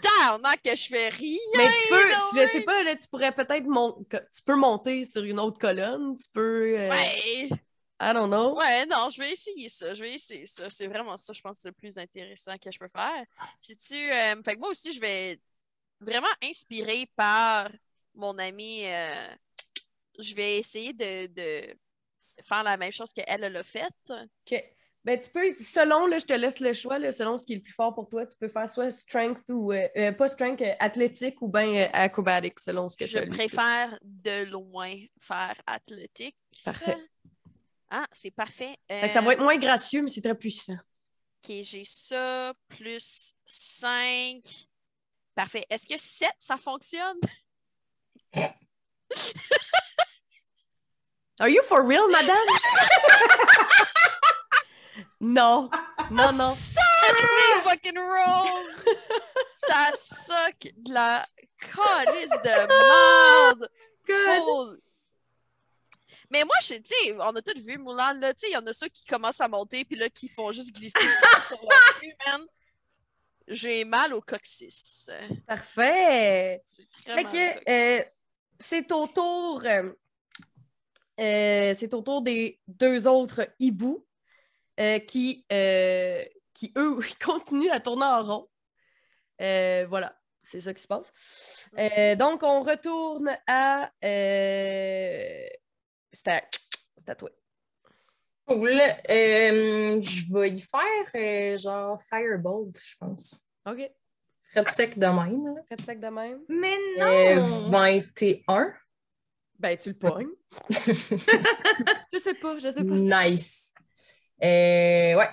Tabarnak que je fais rien! Mais tu peux, là, je sais pas, là, tu pourrais peut-être mon- tu peux monter sur une autre colonne, tu peux. euh, Ouais! I don't know. Ouais, non, je vais essayer ça. Je vais essayer ça. C'est vraiment ça, je pense, le plus intéressant que je peux faire. Si tu. euh, fait que moi aussi, je vais vraiment inspirée par mon amie. euh, je vais essayer de, de faire la même chose qu'elle elle a fait. OK. Ben, tu peux, selon, là, je te laisse le choix, là, selon ce qui est le plus fort pour toi, tu peux faire soit strength ou, euh, pas strength, euh, athlétique ou bien acrobatic, selon ce que tu Je préfère de loin faire athlétique. Parfait. Ah, c'est parfait. Ça va Euh, être moins gracieux, mais c'est très puissant. Ok, j'ai ça, plus 5. Parfait. Est-ce que 7, ça fonctionne? Are you for real, madame? non. Non, non. Suck mes fucking rolls! ça suck de la calice de merde! Good. Oh. Mais moi, je- tu sais, on a tous vu Moulin, là, tu sais, il y en a ceux qui commencent à monter, puis là, qui font juste glisser. J'ai mal au coccyx. Parfait. Fait que euh, c'est au tour. euh, euh, c'est au tour des deux autres hiboux euh, qui, qui, eux, continuent à tourner en rond. Voilà, c'est ça qui se passe. Euh, donc, on retourne à. euh, c'est à, c'est à toi. Cool. Euh, je vais y faire euh, genre Firebolt, je pense. OK. Fred sec de même. Faites sec de même. Mais Euh, non! 21. Ben, tu le pognes. je sais pas, je sais pas. si- nice. Euh, ouais.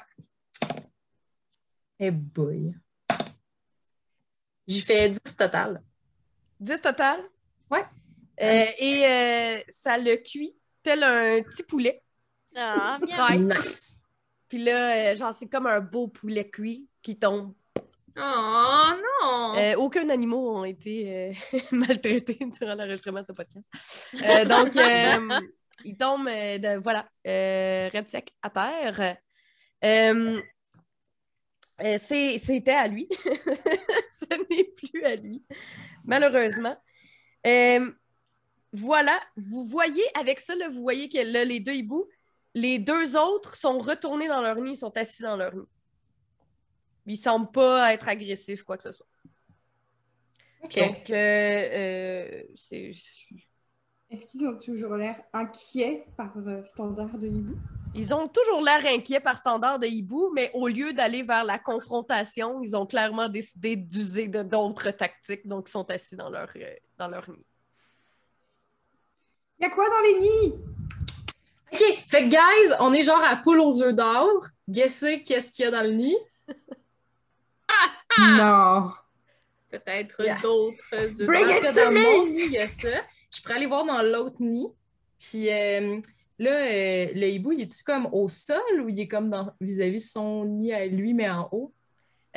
Eh boy. J'ai fait 10 total. 10 total? Ouais. Euh, et euh, ça le cuit? Tel un petit poulet. Ah. Ouais. Nice. Puis là, euh, genre, c'est comme un beau poulet cuit qui tombe. Oh non! Euh, aucun animal ont été euh, maltraités durant l'enregistrement de ce podcast. Euh, donc, il tombe, de- voilà, red sec à terre. C'était à lui. Ce n'est plus à lui, malheureusement. Voilà, vous voyez, avec ça, là, vous voyez que là, les deux hiboux, les deux autres sont retournés dans leur nid, ils sont assis dans leur nid. Ils semblent pas être agressifs, quoi que ce soit. OK. Donc, euh, euh, c'est. Est-ce qu'ils ont toujours l'air inquiets par euh, standard de hibou? Ils ont toujours l'air inquiets par standard de hibou, mais au lieu d'aller vers la confrontation, ils ont clairement décidé d'user de d'autres tactiques, donc ils sont assis dans leur, dans leur nid. Il y a quoi dans les nids? OK. Fait que, guys, on est genre à poule aux œufs d'or. Guessez qu'est-ce qu'il y a dans le nid. Non. Peut-être Yeah. d'autres œufs d'or. it to dans me! mon nid, il y a ça. Je pourrais aller voir dans l'autre nid. Puis euh, là, euh, le hibou, il est-tu comme au sol ou il est comme dans- vis-à-vis son nid à lui, mais en haut?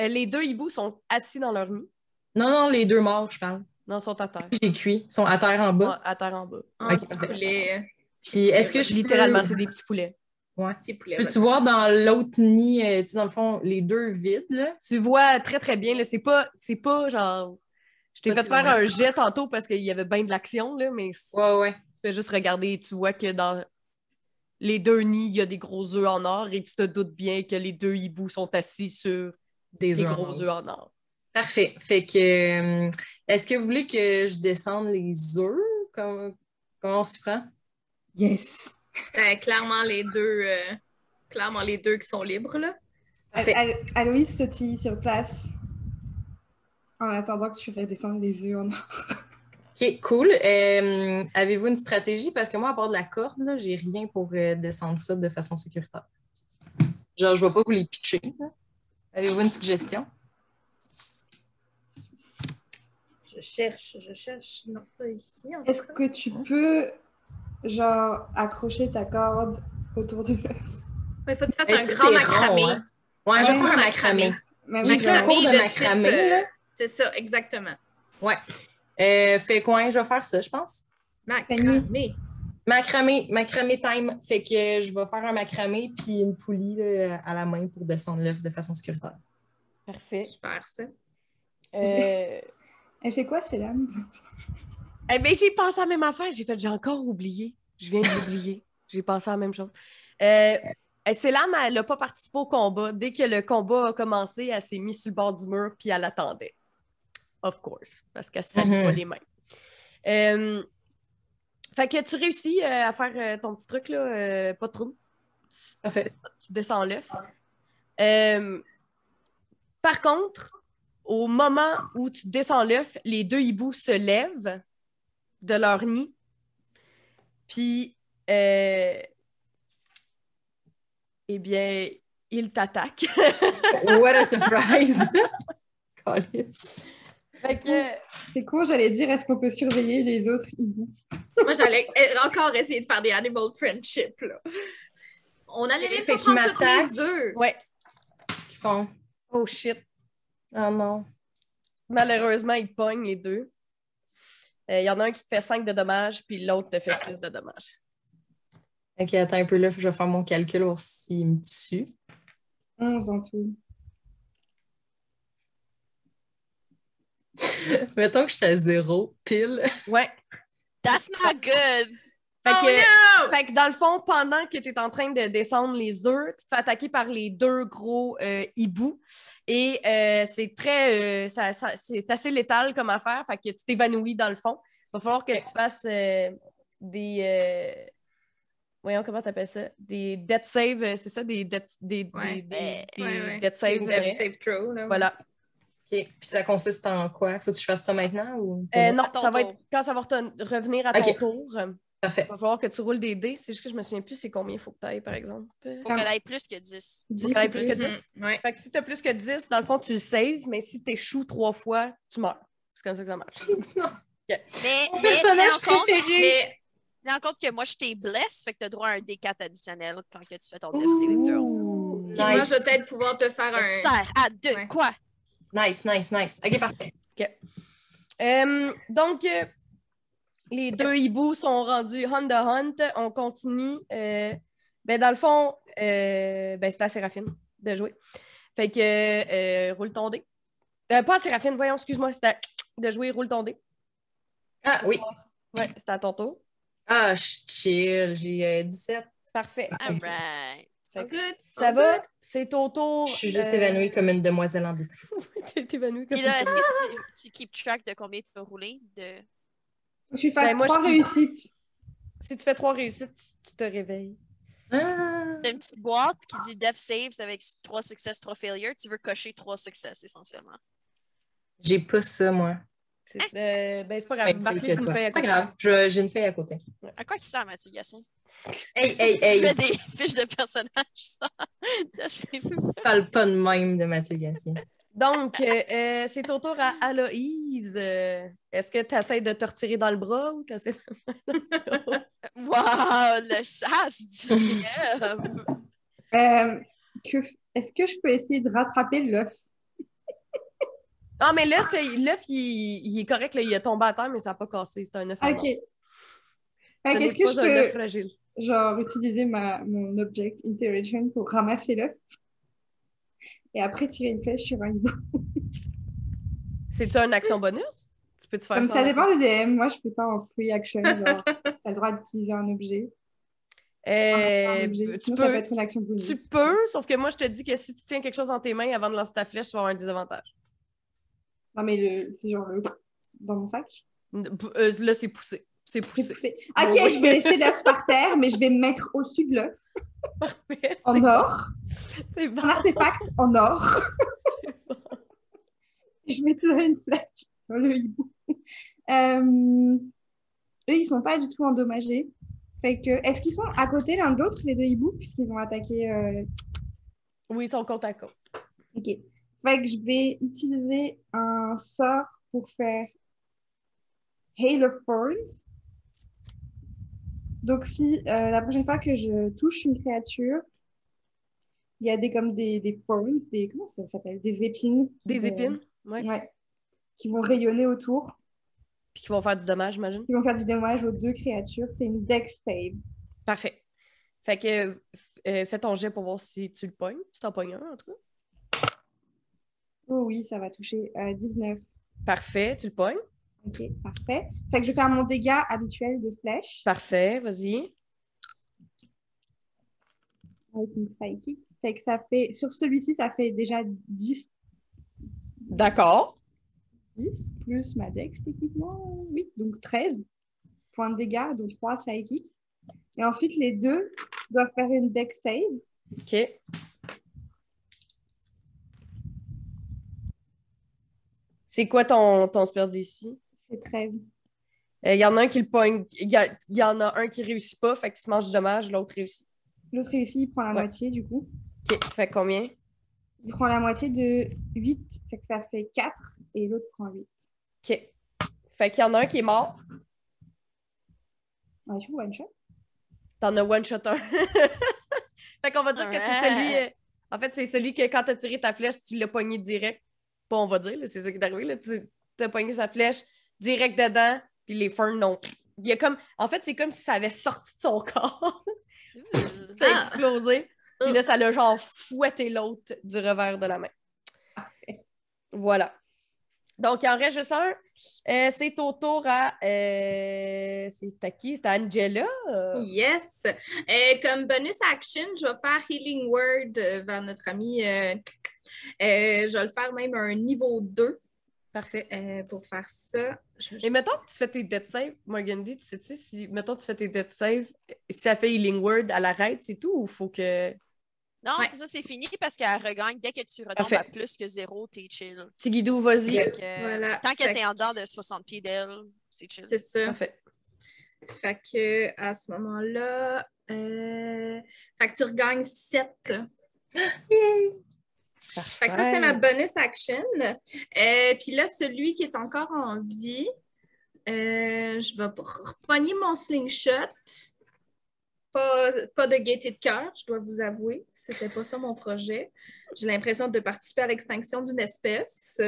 Euh, les deux hiboux sont assis dans leur nid. Non, non, les deux morts, je parle. Non, ils sont à terre. J'ai cuit. Ils sont à terre en Ouais, bas. à terre en bas. Un Ok, petit parfait. poulet. Puis est-ce que je Littéralement, peux... c'est des petits poulets. Ouais. Petit poulet. Peux-tu voir dans l'autre nid, euh, tu sais, dans le fond, les deux vides, là? Tu vois très très bien, là, c'est pas, c'est pas genre. Je t'ai fait si faire un jet tantôt parce qu'il y avait bien de l'action, là, mais tu Ouais, ouais. peux juste regarder et tu vois que dans les deux nids, il y a des gros œufs en or et tu te doutes bien que les deux hiboux sont assis sur Des des œufs en gros or. œufs en or. Parfait. Fait que, euh, est-ce que vous voulez que je descende les œufs? Comment, comment on s'y prend? Yes. Ben, clairement, les deux. euh, clairement, les deux qui sont libres, là. Parfait. Al- Al- Aloïs sautille sur place en attendant que tu redescendes les œufs en or. OK, cool. Euh, Avez-vous une stratégie? Parce que moi, à part de la corde, là, j'ai rien pour euh, descendre ça de façon sécuritaire. Genre, je vais pas vous les pitcher. Avez-vous une suggestion? Je cherche, je cherche. Non, pas ici. Est-ce que tu peux, genre, accrocher ta corde autour de l'œuf? Ouais, faut que tu fasses un grand macramé. rond, hein? Ouais, je vais Ouais. faire un macramé. Mais J'ai oui, pris un cours de macramé, euh. C'est ça, exactement. Euh, fait quoi, je vais faire ça, je pense. Macramé. Macramé, macramé time. Fait que je vais faire un macramé puis une poulie là, à la main pour descendre l'œuf de façon sécuritaire. Parfait. Super, ça. Euh... Elle fait quoi, ces lames? eh bien, j'ai pensé à la même affaire. J'ai fait, j'ai encore oublié. Je viens de l'oublier. J'ai pensé à la même chose. Euh, elle n'a pas participé au combat. Dès que le combat a commencé, elle s'est mise sur le bord du mur puis elle attendait. Of course, parce qu'elle ne Mhm. pas les mains. Euh, fait que tu réussis euh, à faire euh, ton petit truc, là, pas trop. Parfait. Tu descends l'œuf. Par contre, au moment où tu descends l'œuf, les deux hiboux se lèvent de leur nid. Puis, euh, eh bien, ils t'attaquent. What a surprise! C'est con, j'allais dire, est-ce qu'on peut surveiller les autres hiboux? Moi, j'allais encore essayer de faire des animal friendship, là. On allait les Fait faire qu'ils prendre m'attaquent. les œufs. ouais. Qu'est-ce qu'ils font? Oh shit. Oh non. Malheureusement, ils pognent les deux. Euh, Il y en a un qui te fait 5 de dommages, puis l'autre te fait 6 de dommages. Ok, attends un peu là, je vais faire mon calcul voir s'il me tue. 11 en tout. Mettons que j'étais à zéro, pile. Ouais. That's not good. Fait Oh que, no! fait que dans le fond, pendant que tu es en train de descendre les œufs, tu te fais attaquer par les deux gros euh, hiboux. Et euh, c'est très. euh, ça- ça- c'est assez létal comme affaire. Fait que tu t'évanouis dans le fond. Il va falloir que tu fasses euh, des. euh, voyons, comment tu appelles ça? Des death save, c'est ça? Des death, des, Ouais. des, des- des Ouais, ouais. death save. Death save throw, là. Voilà. Ok, puis ça consiste en quoi? Faut que je fasse ça maintenant ou? Euh, non, ça va tour. être quand ça va revenir à ton Ok. Il va falloir que tu roules des dés. C'est juste que je me souviens plus c'est combien il faut que tu ailles, par exemple. Faut qu'elle aille plus que 10. Dix Ça va ou être plus que plus. 10. Mhm, Ouais. Fait que si t'as plus que 10, dans le fond, tu le saves, mais si t'échoues trois fois, tu meurs. C'est comme ça que ça marche. Mais, Mon mais personnage tiens en compte- préféré! Mais tiens en compte que moi, je t'ai blesse, fait que t'as droit à un D4 additionnel quand que tu fais ton. Ouh. puis moi, Nice. je vais peut-être pouvoir te faire Ça un. sert à de Ouais. quoi? Nice, nice, nice. Ok, parfait. Euh, donc, euh, les deux hiboux sont rendus hunt the hunt. On continue. Euh, ben, dans le fond, euh, ben, c'est à Séraphine de jouer. Fait que euh, roule ton dé. Euh, pas à Séraphine, voyons, excuse-moi. C'est à de jouer, roule ton dé. Ah oui. Ouais, c'est à ton tour. Ah, je chill. J'ai euh, 17. Parfait. So good. so Ça va? C'est au tour. Je suis juste euh, évanouie comme une demoiselle en détresse. T'es évanouie comme là, ça. est-ce que tu, tu keep track de combien tu peux rouler? De... Tu fasses Ben, moi, trois je- réussites. Si tu fais trois réussites, tu- tu te réveilles. Ah. T'as une petite boîte qui dit Death Saves avec 3 success, 3 failures. Tu veux cocher 3 success essentiellement. J'ai pas ça, moi. C'est euh, ben, c'est pas grave. Sur une feuille à C'est pas côté. grave. Je- J'ai une feuille à côté. À quoi qui sert Mathieu Gassin? Hey, hey, Tu hey. fais des fiches de personnages Save. Parle pas de même de Mathieu Gassier. Donc, euh, euh, c'est au tour à Aloïse. Euh, Est-ce que tu essaies de te retirer dans le bras ou tu essaies de... Wow, le sas du! Euh, que Est-ce que je peux essayer de rattraper l'œuf? Ah, mais l'œuf, il- l'œuf, il, il est correct. Là, il est tombé à terre, mais ça n'a pas cassé. C'est un œuf. Ok. Est-ce que je peux genre utiliser ma, mon object interaction pour ramasser l'œuf? Et après tirer une flèche sur un? C'est-tu une action bonus? Tu peux te faire Comme ça ça en dépend du DM. Moi, je fais ça en free action. Genre, t'as le droit d'utiliser un objet. Euh, un objet. tu, Sinon, peux, être une action bonus. tu peux, sauf que moi, je te dis que si tu tiens quelque chose dans tes mains avant de lancer ta flèche, tu vas avoir un désavantage. Non, mais c'est genre le... dans mon sac. Euh, là, c'est poussé. C'est poussé. poussé. Ok, Bon, je vais laisser l'œuf par terre, mais je vais me mettre au-dessus de l'œuf en or. C'est bon. un artefact en or. je vais tirer une flèche sur le hibou. Euh, eux, ils sont pas du tout endommagés. Fait que, est-ce qu'ils sont à côté l'un de l'autre, les deux hiboux, puisqu'ils ont attaqué euh, Oui, ils sont côte à côte. Ok. Fait que je vais utiliser un sort pour faire Hail of Thorns. Donc, si euh, la prochaine fois que je touche une créature, il y a des comme des, des thorns, des comment ça s'appelle, des épines, Des vont- épines, ouais. ouais, qui vont rayonner autour, Puis qui vont faire du dommage, j'imagine. qui vont faire du dommage aux deux créatures. C'est une Dex save. Parfait. Fait que euh, fais ton jet pour voir si tu le pognes. Si t'en pognes un, en tout cas. Oh oui, ça va toucher euh, 19. Parfait, tu le pognes. Ok, parfait. Fait que je vais faire mon dégât habituel de flèche. Parfait, vas-y. avec une psychic. Fait que ça fait, sur celui-ci, ça fait déjà 10, D'accord. 10 plus ma dex, techniquement. Oui, donc 13 points de dégâts, dont 3 psychic. Et ensuite, les deux doivent faire une dex save. OK. C'est quoi ton, ton spell d'ici? C'est 13. Il y en a un qui le pogne. Il y, en a un qui réussit pas, fait qu'il se mange du dommage, l'autre réussit. L'autre réussit, il prend la Ouais. moitié, du coup. OK. Fait combien? Il prend la moitié de 8, fait que ça fait 4, et l'autre prend 8. OK. Fait qu'il y en a un qui est mort. Ouais, je one shot. T'en as one shot un. fait qu'on va dire que c'est celui. euh, en fait, c'est celui que quand t'as tiré ta flèche, tu l'as pogné direct. Pas on va dire, là, c'est ça qui est arrivé. Là. Tu as pogné sa flèche direct dedans, puis les ferns non. Il y a comme. En fait, c'est comme si ça avait sorti de son corps. ça a Ah. explosé. Puis là, ça l'a genre fouetté l'autre du revers de la main. Voilà. Donc, il en reste juste un. Euh, c'est au tour à. euh, c'est à qui? C'est à Angela. Yes. Euh, comme bonus action, je vais faire Healing Word euh, vers notre ami. je vais le faire même à un niveau 2 Parfait. euh, pour faire ça. Je Et mettons que tu fais tes death save, Morgan D, tu sais-tu si, mettons, tu fais tes death save, si ça fait Healing Word, elle arrête, c'est tout, ou faut que. Non, Ouais. c'est ça, c'est fini parce qu'elle regagne. Dès que tu retombes Parfait. à plus que zéro, t'es chill. Tigidou, vas-y. Que, euh, Voilà. Tant que t'es en dehors de 60 pieds d'elle, c'est chill. C'est ça. Parfait. Fait que à ce moment-là, euh, fait que tu regagnes 7. Fait que ça, c'était ma bonus action. Euh, Puis là, celui qui est encore en vie, euh, je vais repogner mon slingshot. Pas, pas de gaieté de cœur, je dois vous avouer. C'était pas ça mon projet. J'ai l'impression de participer à l'extinction d'une espèce.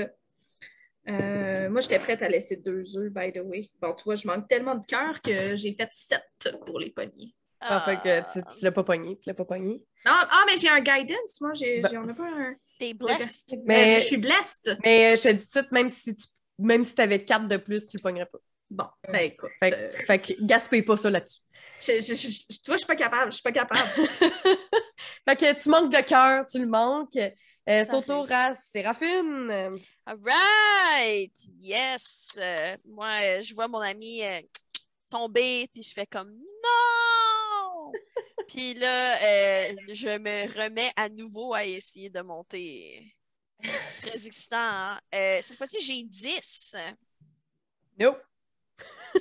Euh, moi, j'étais prête à laisser deux œufs, by the way. Bon, tu vois, je manque tellement de cœur que j'ai fait sept pour les pogner. Ah, fait que tu, tu l'as pas pogné, tu l'as pas pogné. Non, ah, mais j'ai un guidance. Moi, j'ai, Ben- j'ai- on n'a pas un. T'es blessed. Mais- Euh, je suis blessed. Mais euh, je te dis tout de suite, même si tu même si t'avais 4 de plus, tu le pognerais pas. Bon, ben écoute. Fait, euh, que- fait que gaspille pas ça là-dessus. je- je- je- tu vois, je suis pas capable. Je suis pas capable. fait que tu manques de cœur, tu le manques. Euh, c'est au tour à Séraphine. Euh, All right! Yes! Euh, moi, euh, je vois mon ami euh, tomber, puis je fais comme non! Puis là, euh, je me remets à nouveau à essayer de monter. Très excitant. hein? Euh, cette fois-ci, j'ai 10. Nope.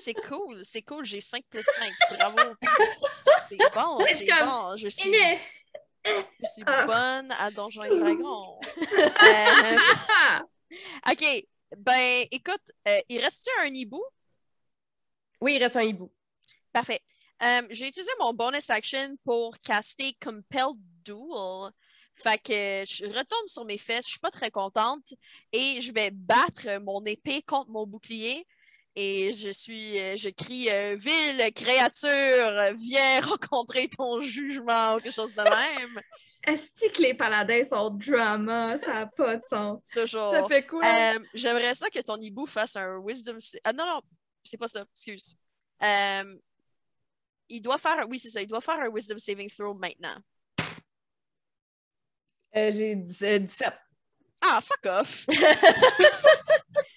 C'est cool, c'est cool. J'ai 5 plus 5. Bravo. C'est bon, c'est bon. Je suis, je suis Ah. bonne à Donjons et Dragons. Euh! OK. Ben, écoute, il reste-tu un hibou? Oui, il reste un hibou. Parfait. Euh, j'ai utilisé mon bonus action pour caster Compelled Duel. Fait que je retombe sur mes fesses, je suis pas très contente et je vais battre mon épée contre mon bouclier. Et je suis, euh, je crie euh, Ville créature, viens rencontrer ton jugement ou quelque chose de même. Est-ce que les paladins sont drama? Ça n'a pas de sens. Toujours. Ça fait quoi? Euh, J'aimerais ça que ton hibou fasse un wisdom. Ah non, non, c'est pas ça, excuse. Euh, il doit faire. Oui, c'est ça, il doit faire un wisdom saving throw maintenant. Euh, J'ai dix- euh, 17. Ah, fuck off!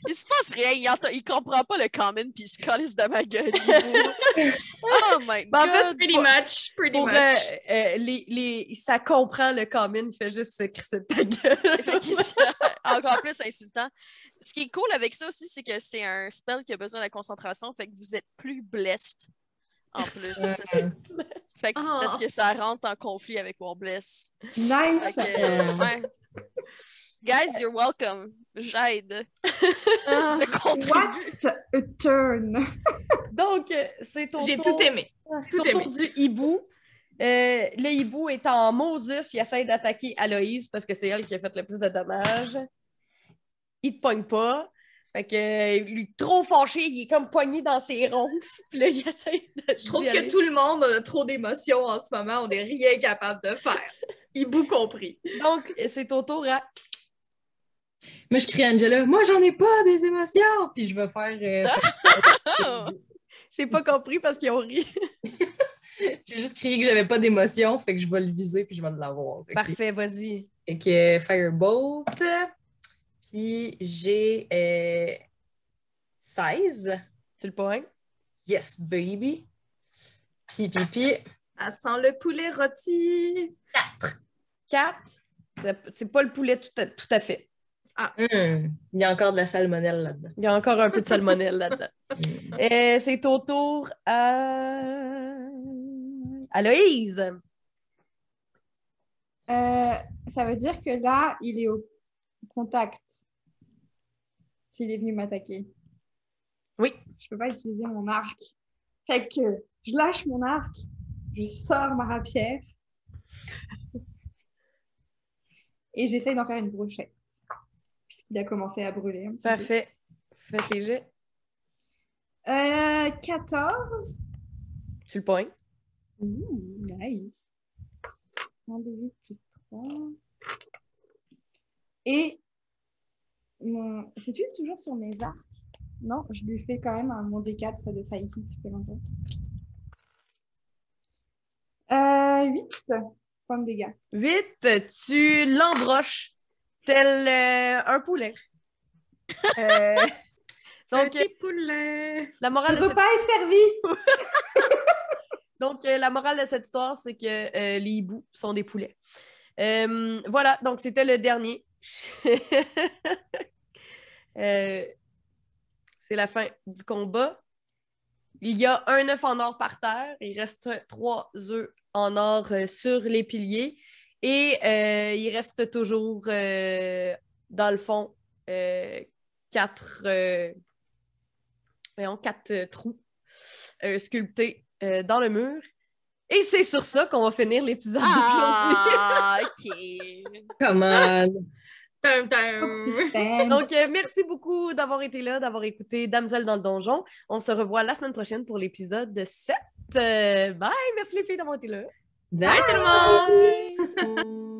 il se passe rien, il, entend- il comprend pas le common puis il se calisse de ma gueule. oh my en fait, god! Pretty much. Pretty Pour much. euh, euh, les, les, ça comprend le common, il fait juste se crisser de ta gueule. Encore plus insultant. Ce qui est cool avec ça aussi, c'est que c'est un spell qui a besoin de concentration, fait que vous êtes plus blessed en plus. Parce que, fait que c'est Oh. parce que ça rentre en conflit avec Warbless. Nice! Que, euh, ouais. Guys, you're welcome. J'aide. Ah. What a turn! Donc, c'est au J'ai tour, tout aimé. c'est tout au tour aimé. du hibou. Euh, le hibou est en Moses, il essaie d'attaquer Aloïse parce que c'est elle qui a fait le plus de dommages. Il te pogne pas. Fait que, euh, lui, trop fâché, il est comme pogné dans ses ronces. Puis là, il essaie de. Je trouve que tout le monde a trop d'émotions en ce moment. On n'est rien capable de faire. Hibou compris. Donc, c'est au tour à. Moi, je crie à Angela, moi, j'en ai pas des émotions! Puis je vais faire. euh! J'ai pas compris parce qu'ils ont ri. J'ai juste crié que j'avais pas d'émotion, fait que je vais le viser puis je vais l'avoir. Parfait, vas-y. Fait que Firebolt. Puis j'ai euh, 16. Tu le pognes? Yes, baby. Puis, puis, puis, Elle sent le poulet rôti. 4. C'est pas le poulet tout à, tout à fait. hmm, il y a encore de la salmonelle là-dedans. Il y a encore un peu de salmonelle là-dedans. Hmm. Et c'est au tour à... à Loïse. Euh, ça veut dire que là, il est au contact. S'il est venu m'attaquer. Oui. Je peux pas utiliser mon arc. Fait que je lâche mon arc, je sors ma rapière et j'essaye d'en faire une brochette. Puisqu'il a commencé à brûler un petit peu. Parfait. Fais tes jets. Euh, 14. Tu le pognes. Ouh, nice. 1 des 8 plus 3. Et mon... c'est-tu toujours sur mes arcs? Non, je lui fais quand même un mon D4, ça de ça ici supplémentaire. Euh, 8 points de dégâts. 8. Tu l'embroches tel euh, un poulet. Euh, Donc, euh, poulet. la le morale de cette repas est servi! Donc, euh, la morale de cette histoire, c'est que euh, les hiboux sont des poulets. Euh, voilà, donc c'était le dernier. Euh, c'est la fin du combat. Il y a un œuf en or par terre. Il reste trois œufs en or euh, sur les piliers. Et euh, il reste toujours, euh, dans le fond, euh, quatre, euh, voyons, quatre euh, trous euh, sculptés euh, dans le mur. Et c'est sur ça qu'on va finir l'épisode d'aujourd'hui. Ah, ok. Comment? Tum, tum. Donc, euh, merci beaucoup d'avoir été là, d'avoir écouté Damsel dans le donjon. On se revoit la semaine prochaine pour l'épisode 7. Euh, bye! Merci les filles d'avoir été là. Bye tout le monde!